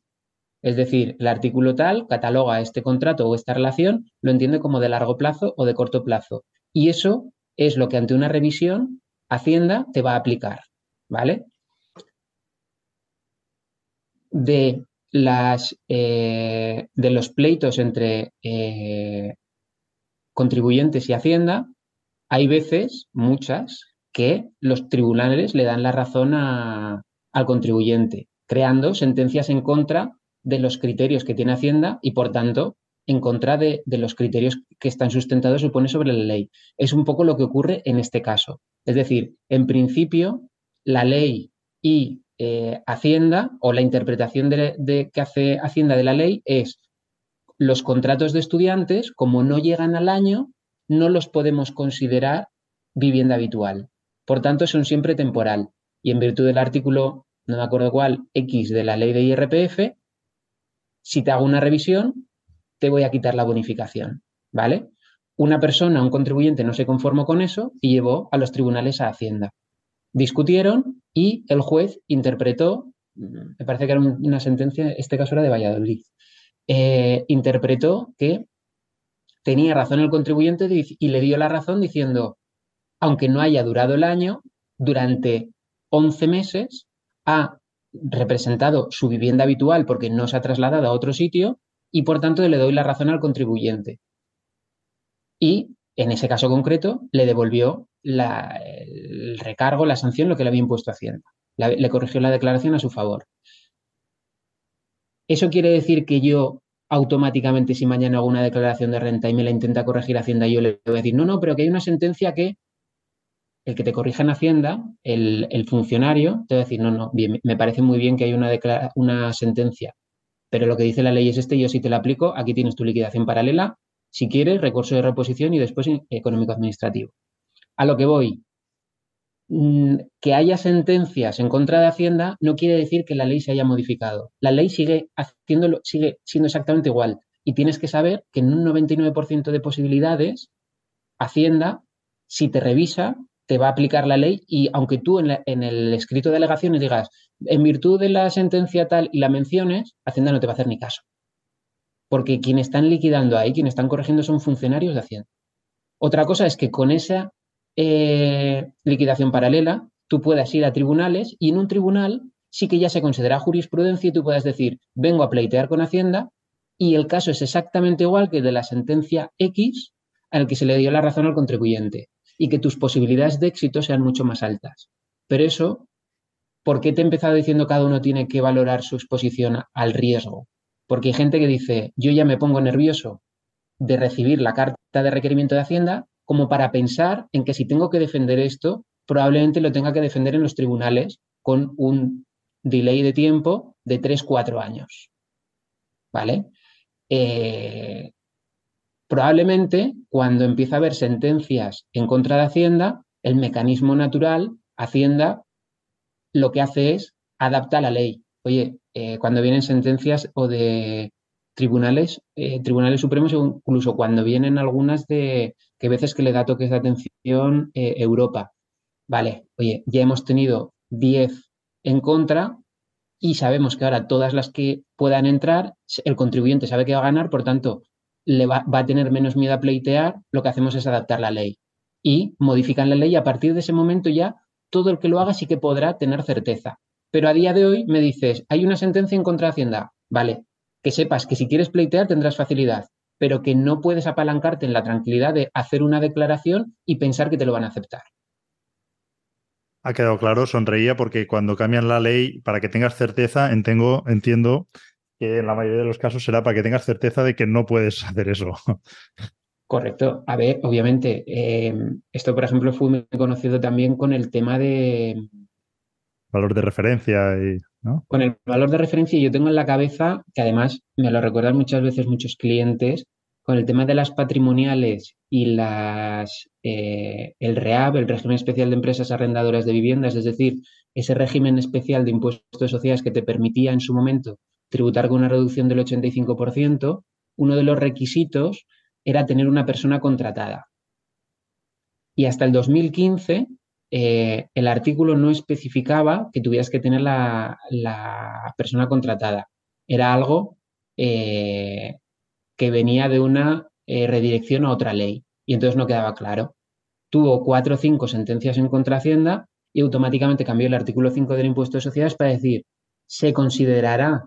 Es decir, el artículo tal cataloga este contrato o esta relación, lo entiende como de largo plazo o de corto plazo. Y eso es lo que ante una revisión Hacienda te va a aplicar. ¿Vale? De, las, eh, de los pleitos entre eh, contribuyentes y Hacienda, hay veces, muchas, que los tribunales le dan la razón al contribuyente, creando sentencias en contra de los criterios que tiene Hacienda y, por tanto, en contra de, los criterios que están sustentados, supone, sobre la ley. Es un poco lo que ocurre en este caso. Es decir, en principio, la ley y eh, Hacienda, o la interpretación de, que hace Hacienda de la ley, es los contratos de estudiantes, como no llegan al año, no los podemos considerar vivienda habitual. Por tanto, son siempre temporal. Y en virtud del artículo no me acuerdo cuál, X de la ley de IRPF, si te hago una revisión, te voy a quitar la bonificación, ¿vale? Una persona, un contribuyente no se conformó con eso y llevó a los tribunales a Hacienda. Discutieron y el juez interpretó, me parece que era una sentencia, este caso era de Valladolid, eh, interpretó que tenía razón el contribuyente y le dio la razón diciendo, aunque no haya durado el año, durante 11 meses ha representado su vivienda habitual porque no se ha trasladado a otro sitio y por tanto le doy la razón al contribuyente. Y en ese caso concreto le devolvió el recargo, la sanción, lo que le había impuesto Hacienda. le corrigió la declaración a su favor. ¿Eso quiere decir que yo automáticamente si mañana hago una declaración de renta y me la intenta corregir Hacienda, yo le voy a decir, no, no, pero que hay una sentencia que el que te corrija en Hacienda, el, funcionario, te va a decir, no, no, me parece muy bien que hay una, una sentencia, pero lo que dice la ley es este, yo si te la aplico, aquí tienes tu liquidación paralela, si quieres, recurso de reposición y después económico-administrativo. A lo que voy, mm, que haya sentencias en contra de Hacienda no quiere decir que la ley se haya modificado. La ley sigue, haciéndolo, sigue siendo exactamente igual. Y tienes que saber que en un 99% de posibilidades, Hacienda, si te revisa, te va a aplicar la ley y aunque tú en, el escrito de alegaciones digas, en virtud de la sentencia tal y la menciones, Hacienda no te va a hacer ni caso. Porque quienes están liquidando ahí, quienes están corrigiendo son funcionarios de Hacienda. Otra cosa es que con esa eh, liquidación paralela tú puedas ir a tribunales y en un tribunal, sí que ya se considera jurisprudencia y tú puedes decir, vengo a pleitear con Hacienda y el caso es exactamente igual que de la sentencia X al que se le dio la razón al contribuyente y que tus posibilidades de éxito sean mucho más altas. Pero eso, ¿por qué te he empezado diciendo cada uno tiene que valorar su exposición al riesgo? Porque hay gente que dice, yo ya me pongo nervioso de recibir la carta de requerimiento de Hacienda como para pensar en que si tengo que defender esto, probablemente lo tenga que defender en los tribunales con un delay de tiempo de 3-4 años. ¿Vale? Eh, probablemente cuando empieza a haber sentencias en contra de Hacienda, el mecanismo natural, Hacienda lo que hace es adapta la ley. Oye, eh, cuando vienen sentencias o de tribunales, eh, tribunales supremos, incluso cuando vienen algunas de que veces que le da toques de atención Europa. Vale, oye, ya hemos tenido 10 en contra, y sabemos que ahora todas las que puedan entrar, el contribuyente sabe que va a ganar, por tanto, le va, a tener menos miedo a pleitear, lo que hacemos es adaptar la ley. Y modifican la ley y a partir de ese momento ya todo el que lo haga sí que podrá tener certeza. Pero a día de hoy me dices, hay una sentencia en contra de Hacienda. Vale, que sepas que si quieres pleitear tendrás facilidad, pero que no puedes apalancarte en la tranquilidad de hacer una declaración y pensar que te lo van a aceptar. Ha quedado claro, sonreía porque cuando cambian la ley, para que tengas certeza, entiendo, entiendo que en la mayoría de los casos será para que tengas certeza de que no puedes [laughs] hacer eso. Correcto. A ver, obviamente, eh, esto, por ejemplo, fue muy conocido también con el tema de... Valor de referencia y... ¿no? Con el valor de referencia yo tengo en la cabeza, que además me lo recuerdan muchas veces muchos clientes, con el tema de las patrimoniales y las, eh, el REAB, el régimen especial de empresas arrendadoras de viviendas, es decir, ese régimen especial de impuestos de sociedades que te permitía en su momento tributar con una reducción del 85%, uno de los requisitos era tener una persona contratada. Y hasta el 2015 eh, el artículo no especificaba que tuvieras que tener la, persona contratada. Era algo eh, que venía de una eh, redirección a otra ley y entonces no quedaba claro. Tuvo cuatro o cinco sentencias en contra Hacienda y automáticamente cambió el artículo 5 del impuesto de sociedades para decir, se considerará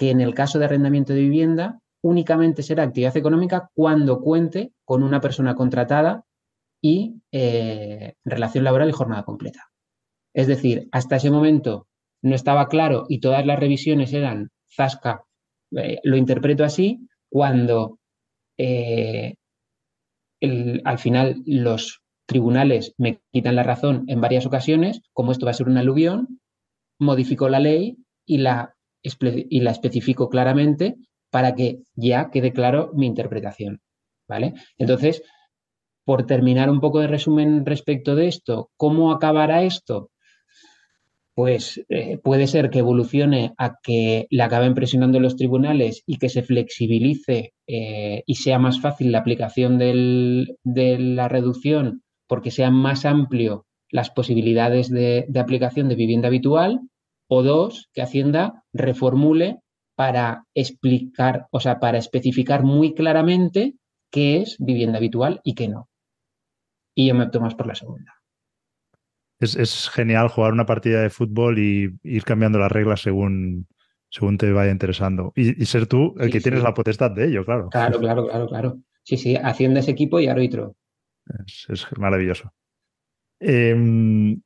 que en el caso de arrendamiento de vivienda únicamente será actividad económica cuando cuente con una persona contratada y eh, relación laboral y jornada completa. Es decir, hasta ese momento no estaba claro y todas las revisiones eran zasca, eh, lo interpreto así, cuando eh, al final los tribunales me quitan la razón en varias ocasiones, como esto va a ser un aluvión, modificó la ley y la, y la especifico claramente para que ya quede claro mi interpretación. ¿Vale? Entonces, por terminar un poco de resumen respecto de esto, ¿cómo acabará esto? pues eh, puede ser que evolucione a que le acaben presionando los tribunales y que se flexibilice eh, y sea más fácil la aplicación de la reducción porque sea más amplio las posibilidades de, de aplicación de vivienda habitual, o dos, que Hacienda reformule para explicar, o sea, para especificar muy claramente qué es vivienda habitual y qué no. Y yo me opto más por la segunda es, genial jugar una partida de fútbol y ir cambiando las reglas según, según te vaya interesando. Y, ser tú el que tienes la potestad de ello, claro. Claro, claro, claro, claro. Sí, sí, haciendo ese equipo y árbitro. Es, es maravilloso. Eh,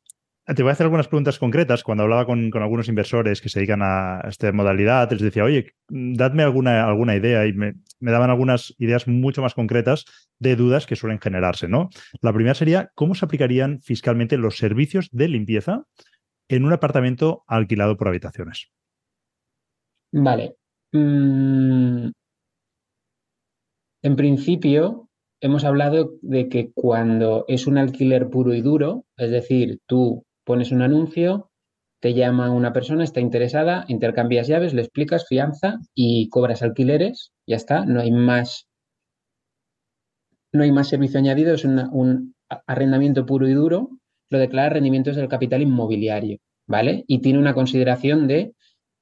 te voy a hacer algunas preguntas concretas. Cuando hablaba con, algunos inversores que se dedican a esta modalidad, les decía, oye, dadme alguna, alguna idea y me, daban algunas ideas mucho más concretas de dudas que suelen generarse, ¿no? La primera sería, ¿cómo se aplicarían fiscalmente los servicios de limpieza en un apartamento alquilado por habitaciones? Vale. Mm, en principio, hemos hablado de que cuando es un alquiler puro y duro, es decir, tú pones un anuncio, te llama una persona, está interesada, intercambias llaves, le explicas fianza y cobras alquileres, ya está, no hay más, no hay más servicio añadido, es un arrendamiento puro y duro, lo declara rendimientos del capital inmobiliario, ¿vale? Y tiene una consideración de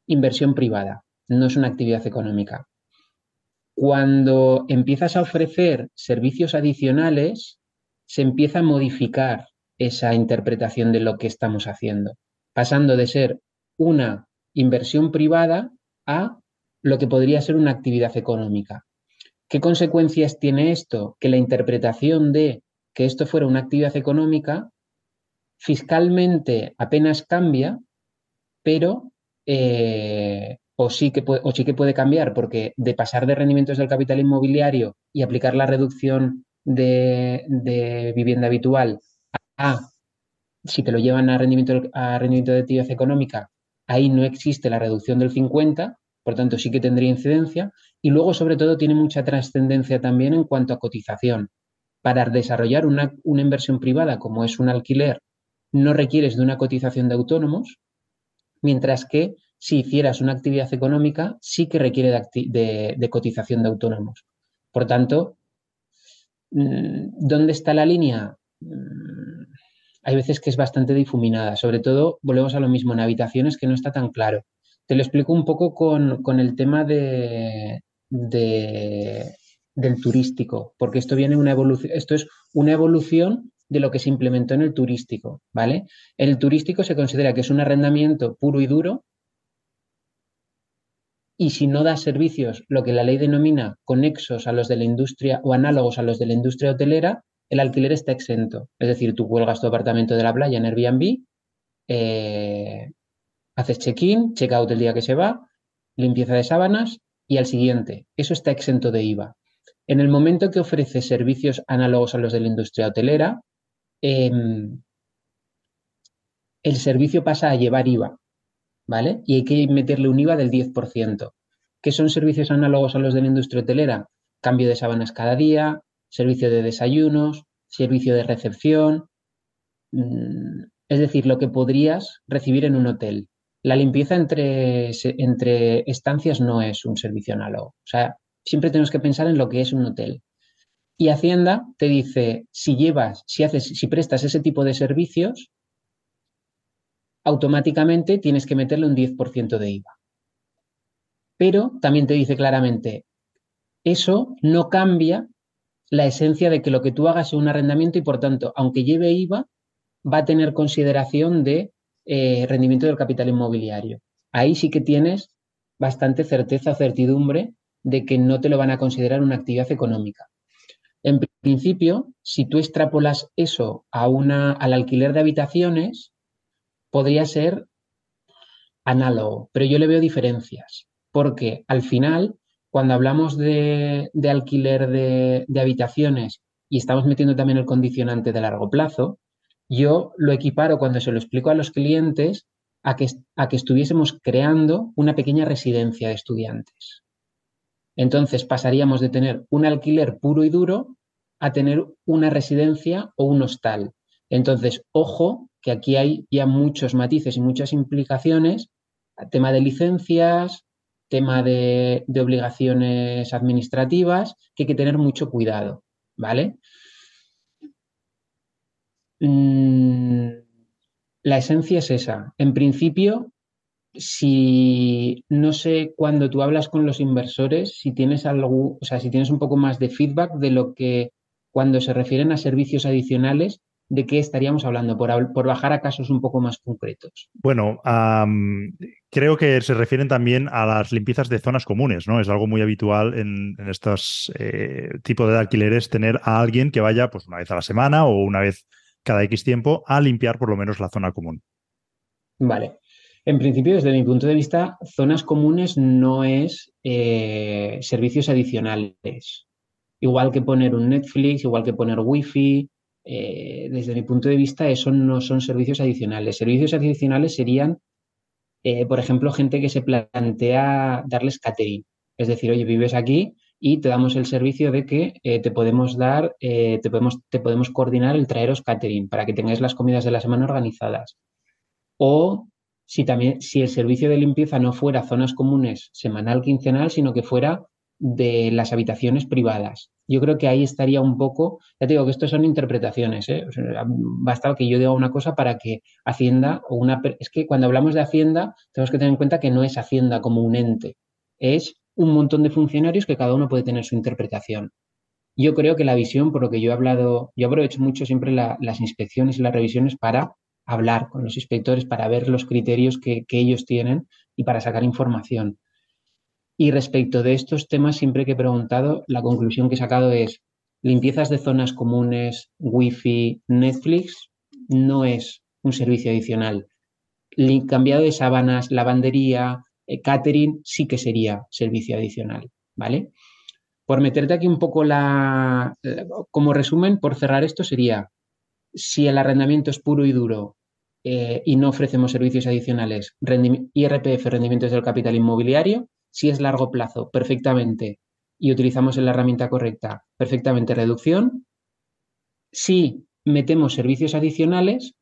inversión privada, no es una actividad económica. Cuando empiezas a ofrecer servicios adicionales, se empieza a modificar esa interpretación de lo que estamos haciendo, pasando de ser una inversión privada a lo que podría ser una actividad económica. ¿Qué consecuencias tiene esto? Que la interpretación de que esto fuera una actividad económica fiscalmente apenas cambia, pero eh, o, sí que puede, o sí que puede cambiar, porque de pasar de rendimientos del capital inmobiliario y aplicar la reducción de, de vivienda habitual a si te lo llevan a rendimiento, a rendimiento de actividad económica, ahí no existe la reducción del 50, por tanto sí que tendría incidencia. Y luego, sobre todo, tiene mucha trascendencia también en cuanto a cotización. Para desarrollar una, inversión privada como es un alquiler, no requieres de una cotización de autónomos, mientras que si hicieras una actividad económica, sí que requiere de, cotización de autónomos. Por tanto, mm, ¿dónde está la línea? Hay veces que es bastante difuminada, sobre todo, volvemos a lo mismo, en habitaciones que no está tan claro. Te lo explico un poco con, el tema de, del turístico, porque esto viene una evolución, esto es una evolución de lo que se implementó en el turístico, ¿vale? El turístico se considera que es un arrendamiento puro y duro y si no da servicios, lo que la ley denomina conexos a los de la industria o análogos a los de la industria hotelera, el alquiler está exento. Es decir, tú cuelgas tu apartamento de la playa en Airbnb, eh, haces check-in, check-out el día que se va, limpieza de sábanas y al siguiente. Eso está exento de IVA. En el momento que ofrece servicios análogos a los de la industria hotelera, em, el servicio pasa a llevar IVA, ¿vale? Y hay que meterle un IVA del 10%. ¿Qué son servicios análogos a los de la industria hotelera? Cambio de sábanas cada día, servicio de desayunos, servicio de recepción, mm, es decir, lo que podrías recibir en un hotel. La limpieza entre, estancias no es un servicio análogo. O sea, siempre tenemos que pensar en lo que es un hotel. Y Hacienda te dice, si llevas, si haces, si prestas ese tipo de servicios, automáticamente tienes que meterle un 10% de IVA. Pero también te dice claramente, eso no cambia la esencia de que lo que tú hagas es un arrendamiento y por tanto, aunque lleve IVA, va a tener consideración de eh, rendimiento del capital inmobiliario. Ahí sí que tienes bastante certeza o certidumbre de que no te lo van a considerar una actividad económica. En principio, si tú extrapolas eso a una, al alquiler de habitaciones, podría ser análogo, pero yo le veo diferencias, porque al final cuando hablamos de, alquiler de, habitaciones y estamos metiendo también el condicionante de largo plazo, yo lo equiparo cuando se lo explico a los clientes a que, a que estuviésemos creando una pequeña residencia de estudiantes. Entonces pasaríamos de tener un alquiler puro y duro a tener una residencia o un hostal. Entonces, ojo, que aquí hay ya muchos matices y muchas implicaciones, tema de licencias, tema de, obligaciones administrativas, que hay que tener mucho cuidado, ¿vale? Mm, la esencia es esa. En principio, si no sé cuando tú hablas con los inversores, si tienes algo, o sea, si tienes un poco más de feedback de lo que cuando se refieren a servicios adicionales, de qué estaríamos hablando, por, por bajar a casos un poco más concretos. Bueno, creo que se refieren también a las limpiezas de zonas comunes, ¿no? Es algo muy habitual en, estos eh, tipos de alquileres tener a alguien que vaya pues una vez a la semana o una vez cada X tiempo a limpiar por lo menos la zona común. Vale. En principio, desde mi punto de vista, zonas comunes no es eh, servicios adicionales. Igual que poner un Netflix, igual que poner Wi-Fi, eh, desde mi punto de vista, eso no son servicios adicionales. Servicios adicionales serían, eh, por ejemplo, gente que se plantea darles catering. Es decir, oye, vives aquí y te damos el servicio de que eh, te podemos dar, te, podemos, te podemos coordinar el traeros catering para que tengáis las comidas de la semana organizadas. O si también, si el servicio de limpieza no fuera zonas comunes semanal, quincenal, sino que fuera de las habitaciones privadas. Yo creo que ahí estaría un poco, ya te digo que esto son interpretaciones, ¿eh? basta que yo diga una cosa para que Hacienda o una... Es que cuando hablamos de Hacienda tenemos que tener en cuenta que no es Hacienda como un ente, es un montón de funcionarios que cada uno puede tener su interpretación. Yo creo que la visión, por lo que yo he hablado, yo aprovecho mucho siempre las inspecciones y las revisiones para hablar con los inspectores para ver los criterios que, ellos tienen y para sacar información. Y respecto de estos temas, siempre que he preguntado, la conclusión que he sacado es limpiezas de zonas comunes, wifi, Netflix, no es un servicio adicional. Cambiado de sábanas, lavandería, eh, catering, sí que sería servicio adicional, ¿vale? Por meterte aquí un poco la... Como resumen, por cerrar esto sería, si el arrendamiento es puro y duro eh, y no ofrecemos servicios adicionales, IRPF, rendimientos del capital inmobiliario, si es largo plazo, perfectamente, y utilizamos la herramienta correcta, perfectamente reducción. Si metemos servicios adicionales,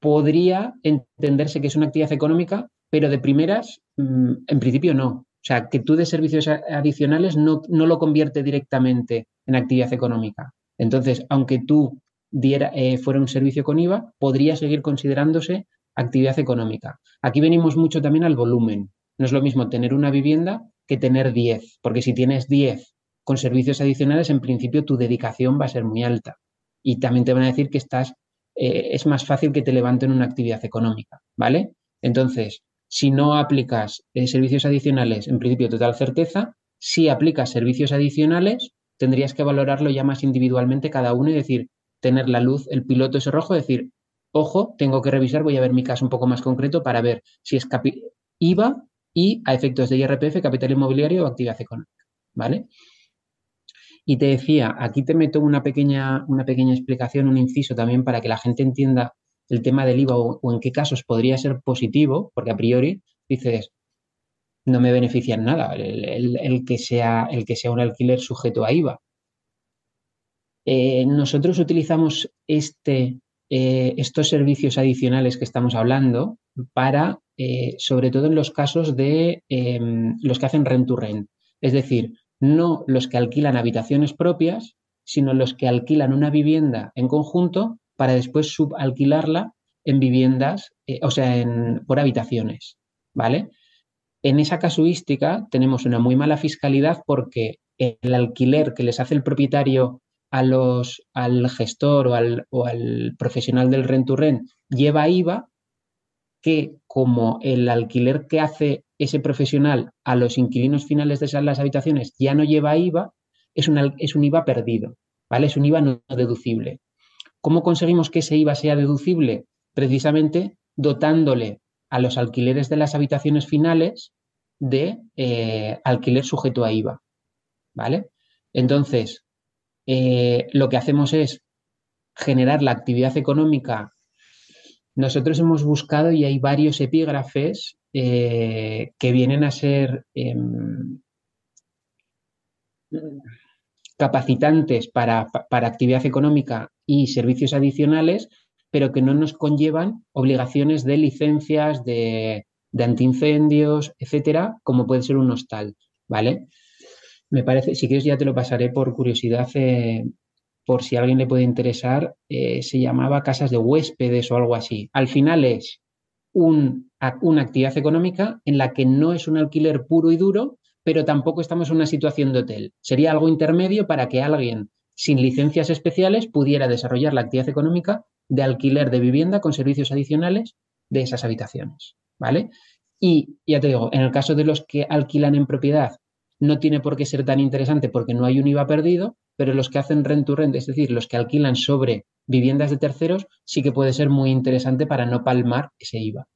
podría entenderse que es una actividad económica, pero de primeras, mm, en principio no. O sea, que tú de servicios adicionales no, no lo convierte directamente en actividad económica. Entonces, aunque tú diera, eh, fuera un servicio con IVA, podría seguir considerándose actividad económica. Aquí venimos mucho también al volumen. No es lo mismo tener una vivienda que tener 10, porque si tienes 10 con servicios adicionales, en principio tu dedicación va a ser muy alta. Y también te van a decir que estás, eh, es más fácil que te levanten una actividad económica, ¿vale? Entonces, si no aplicas eh, servicios adicionales, en principio total certeza, si aplicas servicios adicionales, tendrías que valorarlo ya más individualmente cada uno y decir, tener la luz, el piloto ese rojo, decir, ojo, tengo que revisar, voy a ver mi caso un poco más concreto para ver si es IVA y a efectos de IRPF, capital inmobiliario o actividad económica, ¿vale? Y te decía, aquí te meto una pequeña, una pequeña explicación, un inciso también para que la gente entienda el tema del IVA o, en qué casos podría ser positivo, porque a priori dices, no me beneficia en nada el, que sea, el que sea un alquiler sujeto a IVA. Eh, nosotros utilizamos este, eh, estos servicios adicionales que estamos hablando para, eh, sobre todo en los casos de em, los que hacen rent to rent, es decir, no los que alquilan habitaciones propias, sino los que alquilan una vivienda en conjunto para después subalquilarla en viviendas, eh, o sea, en, por habitaciones, ¿vale? En esa casuística tenemos una muy mala fiscalidad porque el alquiler que les hace el propietario a los, al gestor o al, o al profesional del rent to rent lleva IVA, que como el alquiler que hace ese profesional a los inquilinos finales de las habitaciones ya no lleva IVA, es, es un IVA perdido, ¿vale? Es un IVA no deducible. ¿Cómo conseguimos que ese IVA sea deducible? Precisamente dotándole a los alquileres de las habitaciones finales de eh, alquiler sujeto a IVA. ¿Vale? Entonces, eh, lo que hacemos es generar la actividad económica. Nosotros hemos buscado y hay varios epígrafes eh, que vienen a ser em, capacitantes para, actividad económica y servicios adicionales, pero que no nos conllevan obligaciones de licencias, de, antiincendios, etcétera, como puede ser un hostal, ¿vale? Me parece, si quieres ya te lo pasaré por curiosidad, eh, por si alguien le puede interesar, eh, se llamaba casas de huéspedes o algo así. Al final es una actividad económica en la que no es un alquiler puro y duro, pero tampoco estamos en una situación de hotel. Sería algo intermedio para que alguien sin licencias especiales pudiera desarrollar la actividad económica de alquiler de vivienda con servicios adicionales de esas habitaciones, ¿vale? Y ya te digo, en el caso de los que alquilan en propiedad, no tiene por qué ser tan interesante porque no hay un IVA perdido, pero los que hacen rent to rent, es decir, los que alquilan sobre viviendas de terceros, sí que puede ser muy interesante para no palmar ese IVA.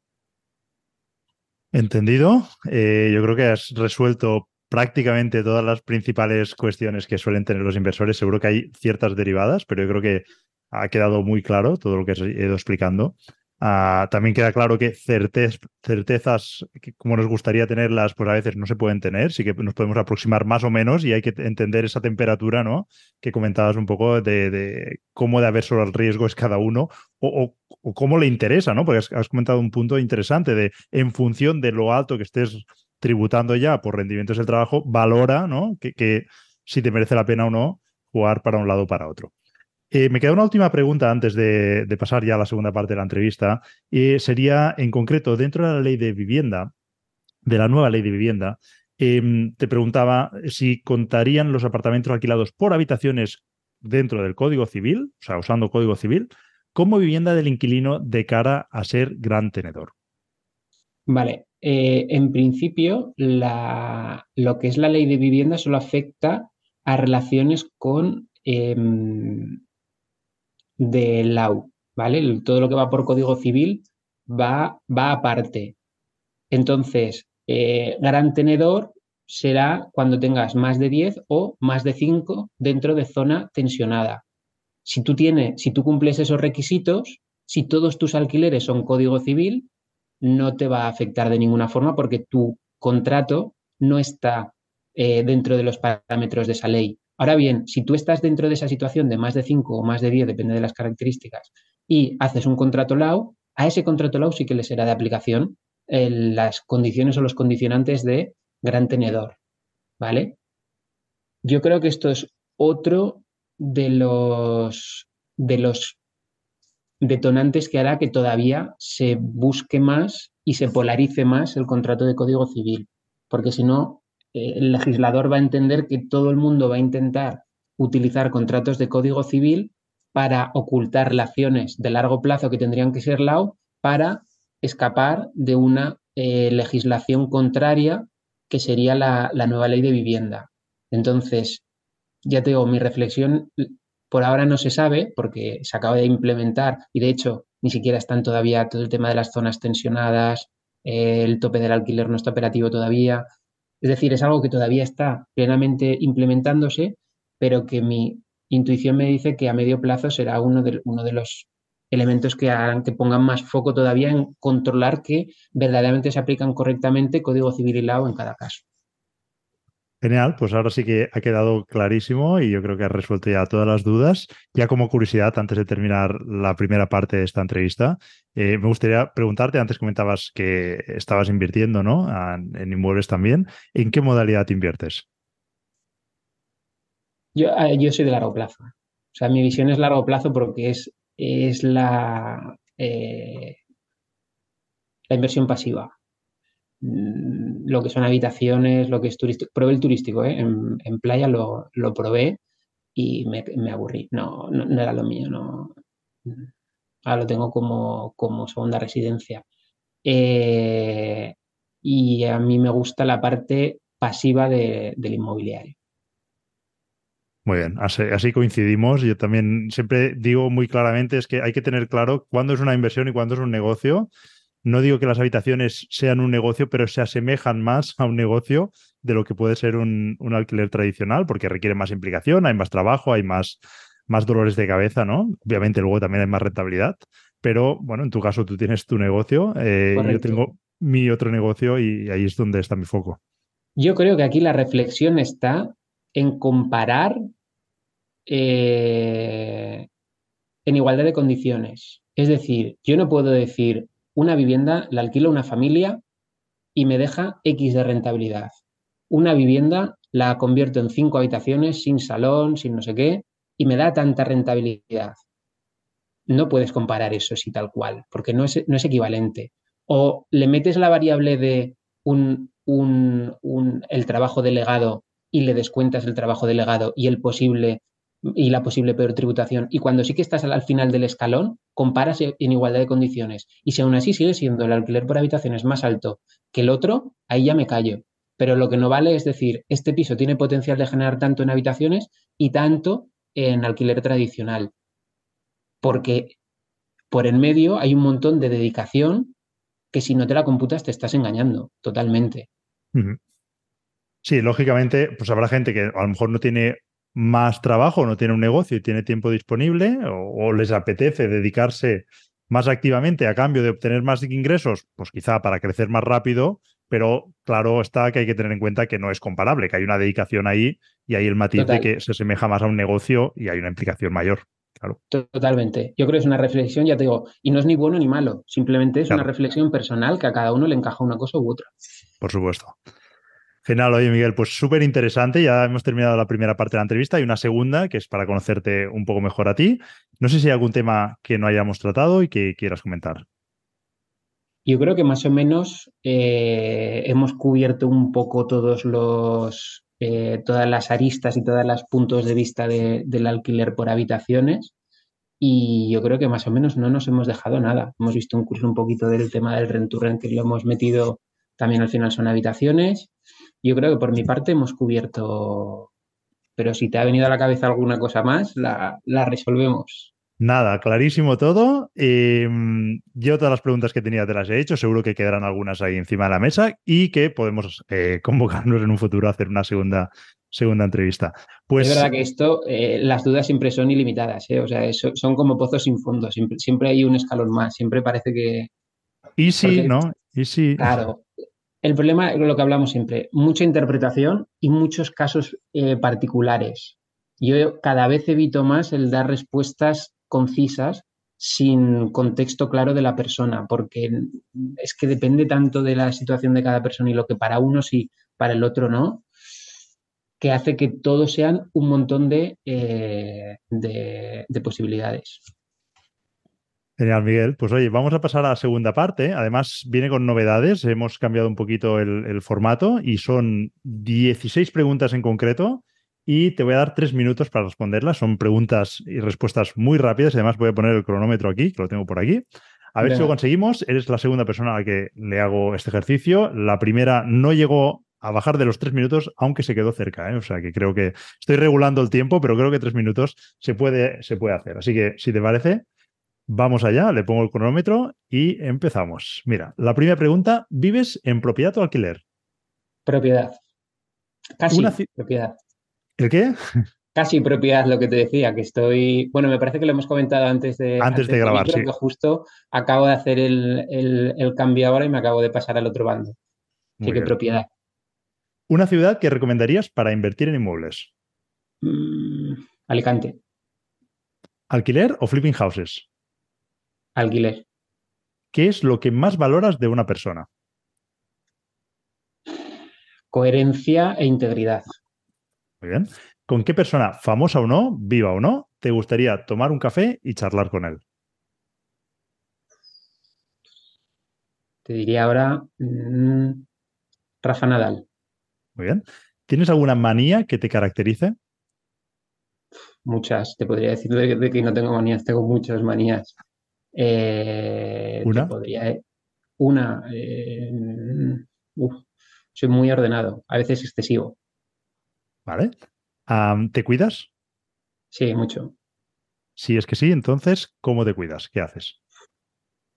Entendido. Eh, yo creo que has resuelto prácticamente todas las principales cuestiones que suelen tener los inversores. Seguro que hay ciertas derivadas, pero yo creo que ha quedado muy claro todo lo que he ido explicando. Ah, también queda claro que certezas como nos gustaría tenerlas, pues a veces no se pueden tener, sí que nos podemos aproximar más o menos y hay que entender esa temperatura, ¿no? Que comentabas un poco de, cómo de haber solo el riesgo es cada uno o, cómo le interesa, ¿no? Porque has, comentado un punto interesante de en función de lo alto que estés tributando ya por rendimientos del trabajo, valora, ¿no? Que, que si te merece la pena o no jugar para un lado o para otro. Eh, me queda una última pregunta antes de, pasar ya a la segunda parte de la entrevista. sería, en concreto, dentro de la ley de vivienda, de la nueva ley de vivienda, em, te preguntaba si contarían los apartamentos alquilados por habitaciones dentro del Código Civil, o sea, usando Código Civil, como vivienda del inquilino de cara a ser gran tenedor. Vale, eh, en principio lo que es la ley de vivienda solo afecta a relaciones con em, de LAU, ¿vale? Todo lo que va por código civil va, va aparte. Entonces, eh, gran tenedor será cuando tengas más de 10 o más de 5 dentro de zona tensionada. Si tú, tienes, si tú cumples esos requisitos, si todos tus alquileres son código civil, no te va a afectar de ninguna forma porque tu contrato no está eh, dentro de los parámetros de esa ley. Ahora bien, si tú estás dentro de esa situación de más de 5 o más de 10, depende de las características, y haces un contrato LAU, a ese contrato LAU sí que le será de aplicación las condiciones o los condicionantes de gran tenedor. ¿Vale? Yo creo que esto es otro de los, de los detonantes que hará que todavía se busque más y se polarice más el contrato de código civil. Porque si no, eh, el legislador va a entender que todo el mundo va a intentar utilizar contratos de código civil para ocultar relaciones de largo plazo que tendrían que ser LAO para escapar de una eh, legislación contraria que sería la, nueva ley de vivienda. Entonces, ya te digo, mi reflexión por ahora no se sabe porque se acaba de implementar y de hecho ni siquiera están todavía todo el tema de las zonas tensionadas, eh, el tope del alquiler no está operativo todavía. Es decir, es algo que todavía está plenamente implementándose, pero que mi intuición me dice que a medio plazo será uno de, uno de los elementos que que pongan más foco todavía en controlar que verdaderamente se aplican correctamente código civil y lao en cada caso. Genial, pues ahora sí que ha quedado clarísimo y yo creo que ha resuelto ya todas las dudas. Ya como curiosidad, antes de terminar la primera parte de esta entrevista, eh, me gustaría preguntarte, antes comentabas que estabas invirtiendo ¿no? en inmuebles también, ¿en qué modalidad inviertes? Yo, eh, yo soy de largo plazo. O sea, mi visión es largo plazo porque es es la, eh, la inversión pasiva. Lo que son habitaciones, lo que es turístico. Probé el turístico, ¿eh? en, playa lo, probé y me, aburrí. No, no, era lo mío. No. Ahora lo tengo como, como segunda residencia. Eh, y a mí me gusta la parte pasiva del inmobiliario. Muy bien, así, coincidimos. Yo también siempre digo muy claramente es que hay que tener claro cuándo es una inversión y cuándo es un negocio. No digo que las habitaciones sean un negocio, pero se asemejan más a un negocio de lo que puede ser un, alquiler tradicional, porque requiere más implicación, hay más trabajo, hay más, más dolores de cabeza, ¿no? Obviamente luego también hay más rentabilidad, pero bueno, en tu caso tú tienes tu negocio, eh, yo tengo mi otro negocio y ahí es donde está mi foco. Yo creo que aquí la reflexión está en comparar eh, en igualdad de condiciones. Es decir, yo no puedo decir una vivienda la alquilo a una familia y me deja X de rentabilidad. Una vivienda la convierto en cinco habitaciones, sin salón, sin no sé qué, y me da tanta rentabilidad. No puedes comparar eso así tal cual, porque no es, no es equivalente. O le metes la variable de un, un, el trabajo delegado y le descuentas el trabajo delegado y el posible y la posible peor tributación. Y cuando sí que estás al, final del escalón, comparas en igualdad de condiciones. Y si aún así sigue siendo el alquiler por habitaciones más alto que el otro, ahí ya me callo. Pero lo que no vale es decir, este piso tiene potencial de generar tanto en habitaciones y tanto en alquiler tradicional. Porque por en medio hay un montón de dedicación que si no te la computas te estás engañando totalmente. Sí, lógicamente, pues habrá gente que a lo mejor no tiene más trabajo, no tiene un negocio y tiene tiempo disponible o, les apetece dedicarse más activamente a cambio de obtener más ingresos, pues quizá para crecer más rápido, pero claro está que hay que tener en cuenta que no es comparable, que hay una dedicación ahí y hay el matiz de que se asemeja más a un negocio y hay una implicación mayor. Claro. Totalmente. Yo creo que es una reflexión, ya te digo, y no es ni bueno ni malo, simplemente es una reflexión personal que a cada uno le encaja una cosa u otra. Por supuesto. Genial, oye Miguel, pues súper interesante. Ya hemos terminado la primera parte de la entrevista y una segunda que es para conocerte un poco mejor a ti. No sé si hay algún tema que no hayamos tratado y que quieras comentar. Yo creo que más o menos eh, hemos cubierto un poco todos los, eh, todas las aristas y todos los puntos de vista del alquiler por habitaciones. y yo creo que más o menos no nos hemos dejado nada. Hemos visto un curso un poquito del tema del rent to que lo hemos metido también al final son habitaciones. Yo creo que por mi parte hemos cubierto, pero si te ha venido a la cabeza alguna cosa más, la, la resolvemos. Nada, clarísimo todo. Em, yo todas las preguntas que tenía te las he hecho, seguro que quedarán algunas ahí encima de la mesa y que podemos eh, [laughs] convocarnos en un futuro a hacer una segunda, segunda entrevista. Pues, es verdad que esto, eh, las dudas siempre son ilimitadas, ¿eh? o sea, son como pozos sin fondo, siempre, siempre hay un escalón más, siempre parece que... Y sí, ¿no? Y sí. Claro. El problema es lo que hablamos siempre, mucha interpretación y muchos casos particulares. Yo cada vez evito más el dar respuestas concisas sin contexto claro de la persona, porque es que depende tanto de la situación de cada persona y lo que para uno sí, para el otro no, que hace que todos sean un montón de, eh, de, posibilidades. Genial, Miguel. Pues oye, vamos a pasar a la segunda parte. Además, viene con novedades. Hemos cambiado un poquito el, el formato y son 16 preguntas en concreto y te voy a dar tres minutos para responderlas. Son preguntas y respuestas muy rápidas. Además, voy a poner el cronómetro aquí, que lo tengo por aquí. A ver si lo conseguimos. Eres la segunda persona a la que le hago este ejercicio. La primera no llegó a bajar de los tres minutos, aunque se quedó cerca. ¿eh? O sea que creo que estoy regulando el tiempo, pero creo que tres minutos se puede, se puede hacer. Así que, si te parece, vamos allá. Le pongo el cronómetro y empezamos. Mira, la primera pregunta: ¿vives en propiedad o alquiler? Propiedad. Casi propiedad. ¿El qué? Casi propiedad, lo que te decía, que estoy. Bueno, me parece que lo hemos comentado antes de. Antes, de grabar, sí. Que justo acabo de hacer el, cambio ahora y me acabo de pasar al otro bando. Así que propiedad. ¿Una ciudad que recomendarías para invertir en inmuebles? Mm, Alicante. ¿Alquiler o flipping houses? Alquiler. ¿Qué es lo que más valoras de una persona? Coherencia e integridad. Muy bien. ¿Con qué persona, famosa o no, viva o no, te gustaría tomar un café y charlar con él? Te diría ahora mm, Rafa Nadal. Muy bien. ¿Tienes alguna manía que te caracterice? Muchas. Te podría decir de, que no tengo manías, tengo muchas manías. Eh, ¿Una? Podría, una. Eh, soy muy ordenado, a veces excesivo. ¿Vale? ¿Te cuidas? Sí, mucho. Si es que sí, entonces, ¿cómo te cuidas? ¿Qué haces?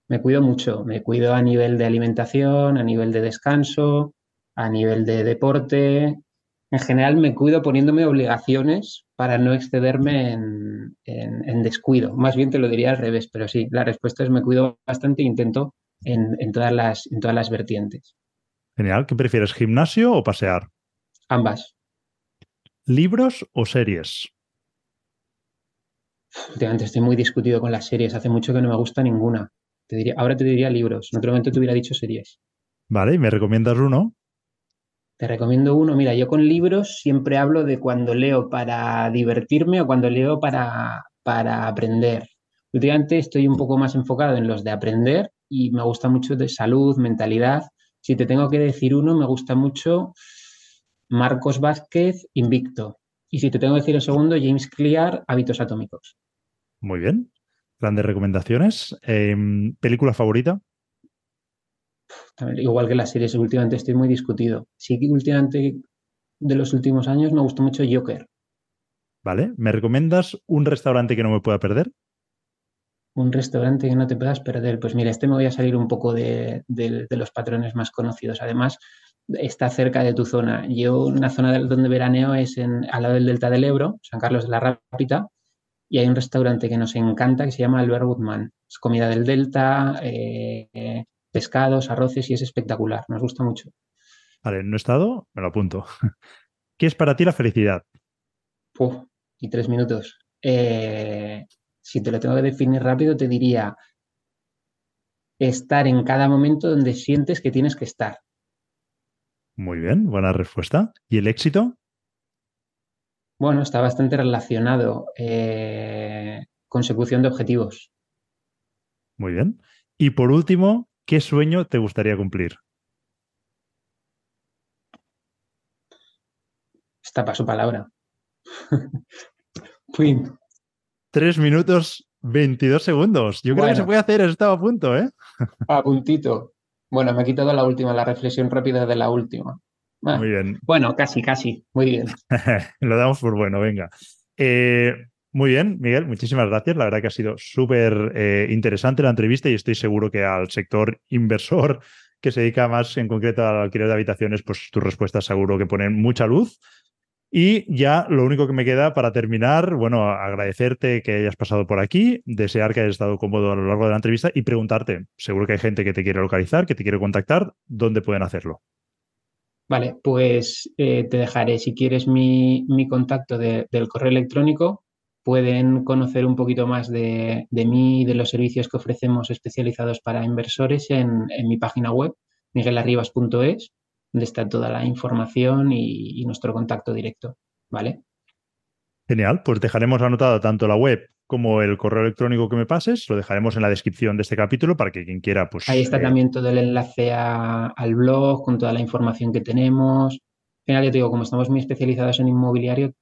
Me cuido mucho. Me cuido a nivel de alimentación, a nivel de descanso, a nivel de deporte. En general me cuido poniéndome obligaciones para no excederme en, descuido. Más bien te lo diría al revés, pero sí, la respuesta es me cuido bastante e intento en, todas las, en todas las vertientes. Genial. ¿Qué prefieres, gimnasio o pasear? Ambas. ¿Libros o series? Últimamente estoy muy discutido con las series. Hace mucho que no me gusta ninguna. Te diría, ahora te diría libros. En otro momento te hubiera dicho series. Vale, ¿y me recomiendas uno? Te recomiendo uno. Mira, yo con libros siempre hablo de cuando leo para divertirme o cuando leo para, para aprender. Últimamente estoy un poco más enfocado en los de aprender y me gusta mucho de salud, mentalidad. Si te tengo que decir uno, me gusta mucho Marcos Vázquez, Invicto. Y si te tengo que decir el segundo, James Clear, Hábitos Atómicos. Muy bien. Grandes recomendaciones. Em, ¿Película favorita? Igual que las series, últimamente estoy muy discutido. Sí que últimamente, de los últimos años, me gustó mucho Joker. Vale. ¿Me recomiendas un restaurante que no me pueda perder? Un restaurante que no te puedas perder. Pues mira, este me voy a salir un poco de los patrones más conocidos. Además, está cerca de tu zona. Yo, una zona donde veraneo es en, al lado del Delta del Ebro, San Carlos de la Rápita, y hay un restaurante que nos encanta que se llama Albert Woodman. Es comida del Delta, eh, pescados, arroces y es espectacular. Nos gusta mucho. Vale, no he estado, me lo apunto. [laughs] ¿Qué es para ti la felicidad? y tres minutos. Eh, si te lo tengo que definir rápido, te diría estar en cada momento donde sientes que tienes que estar. Muy bien, buena respuesta. ¿Y el éxito? Bueno, está bastante relacionado. Eh, consecución de objetivos. Muy bien. Y por último, ¿qué sueño te gustaría cumplir? Está para su palabra. [laughs] Tres minutos 22 segundos. Yo creo que se puede hacer, estaba a punto, ¿eh? [laughs] A puntito. Bueno, me he quitado la última, la reflexión rápida de la última. Ah, muy bien. Bueno, casi, casi. Muy bien. [laughs] Lo damos por bueno, venga. Eh, muy bien, Miguel, muchísimas gracias. La verdad que ha sido súper eh, interesante la entrevista y estoy seguro que al sector inversor que se dedica más en concreto al alquiler de habitaciones, pues tus respuestas seguro que ponen mucha luz. Y ya lo único que me queda para terminar, bueno, agradecerte que hayas pasado por aquí, desear que hayas estado cómodo a lo largo de la entrevista y preguntarte, seguro que hay gente que te quiere localizar, que te quiere contactar, ¿dónde pueden hacerlo? Vale, pues eh, te dejaré, si quieres, mi, contacto del correo electrónico. Pueden conocer un poquito más de, mí y de los servicios que ofrecemos especializados para inversores en, mi página web, miguelarribas.es, donde está toda la información y, y nuestro contacto directo. ¿Vale? Genial, pues dejaremos anotado tanto la web como el correo electrónico que me pases, lo dejaremos en la descripción de este capítulo para que quien quiera, pues. Ahí está eh, también todo el enlace al blog con toda la información que tenemos. Al final, ya te digo, como estamos muy especializados en inmobiliario,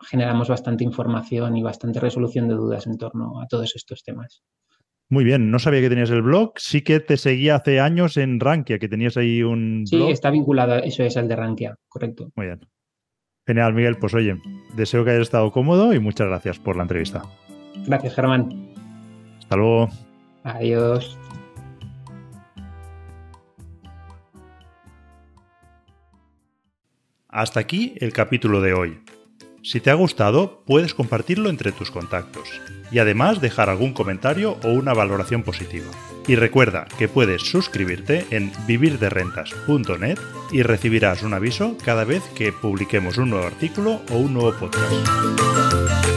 generamos bastante información y bastante resolución de dudas en torno a todos estos temas. Muy bien, no sabía que tenías el blog. Sí que te seguía hace años en Rankia, que tenías ahí un. Sí, está vinculado, eso es el de Rankia, correcto. Muy bien. Genial, Miguel. Pues oye, deseo que hayas estado cómodo y muchas gracias por la entrevista. Gracias, Germán. Hasta luego. Adiós. Hasta aquí el capítulo de hoy. Si te ha gustado, puedes compartirlo entre tus contactos y además dejar algún comentario o una valoración positiva. Y recuerda que puedes suscribirte en vivirderrentas.net y recibirás un aviso cada vez que publiquemos un nuevo artículo o un nuevo podcast.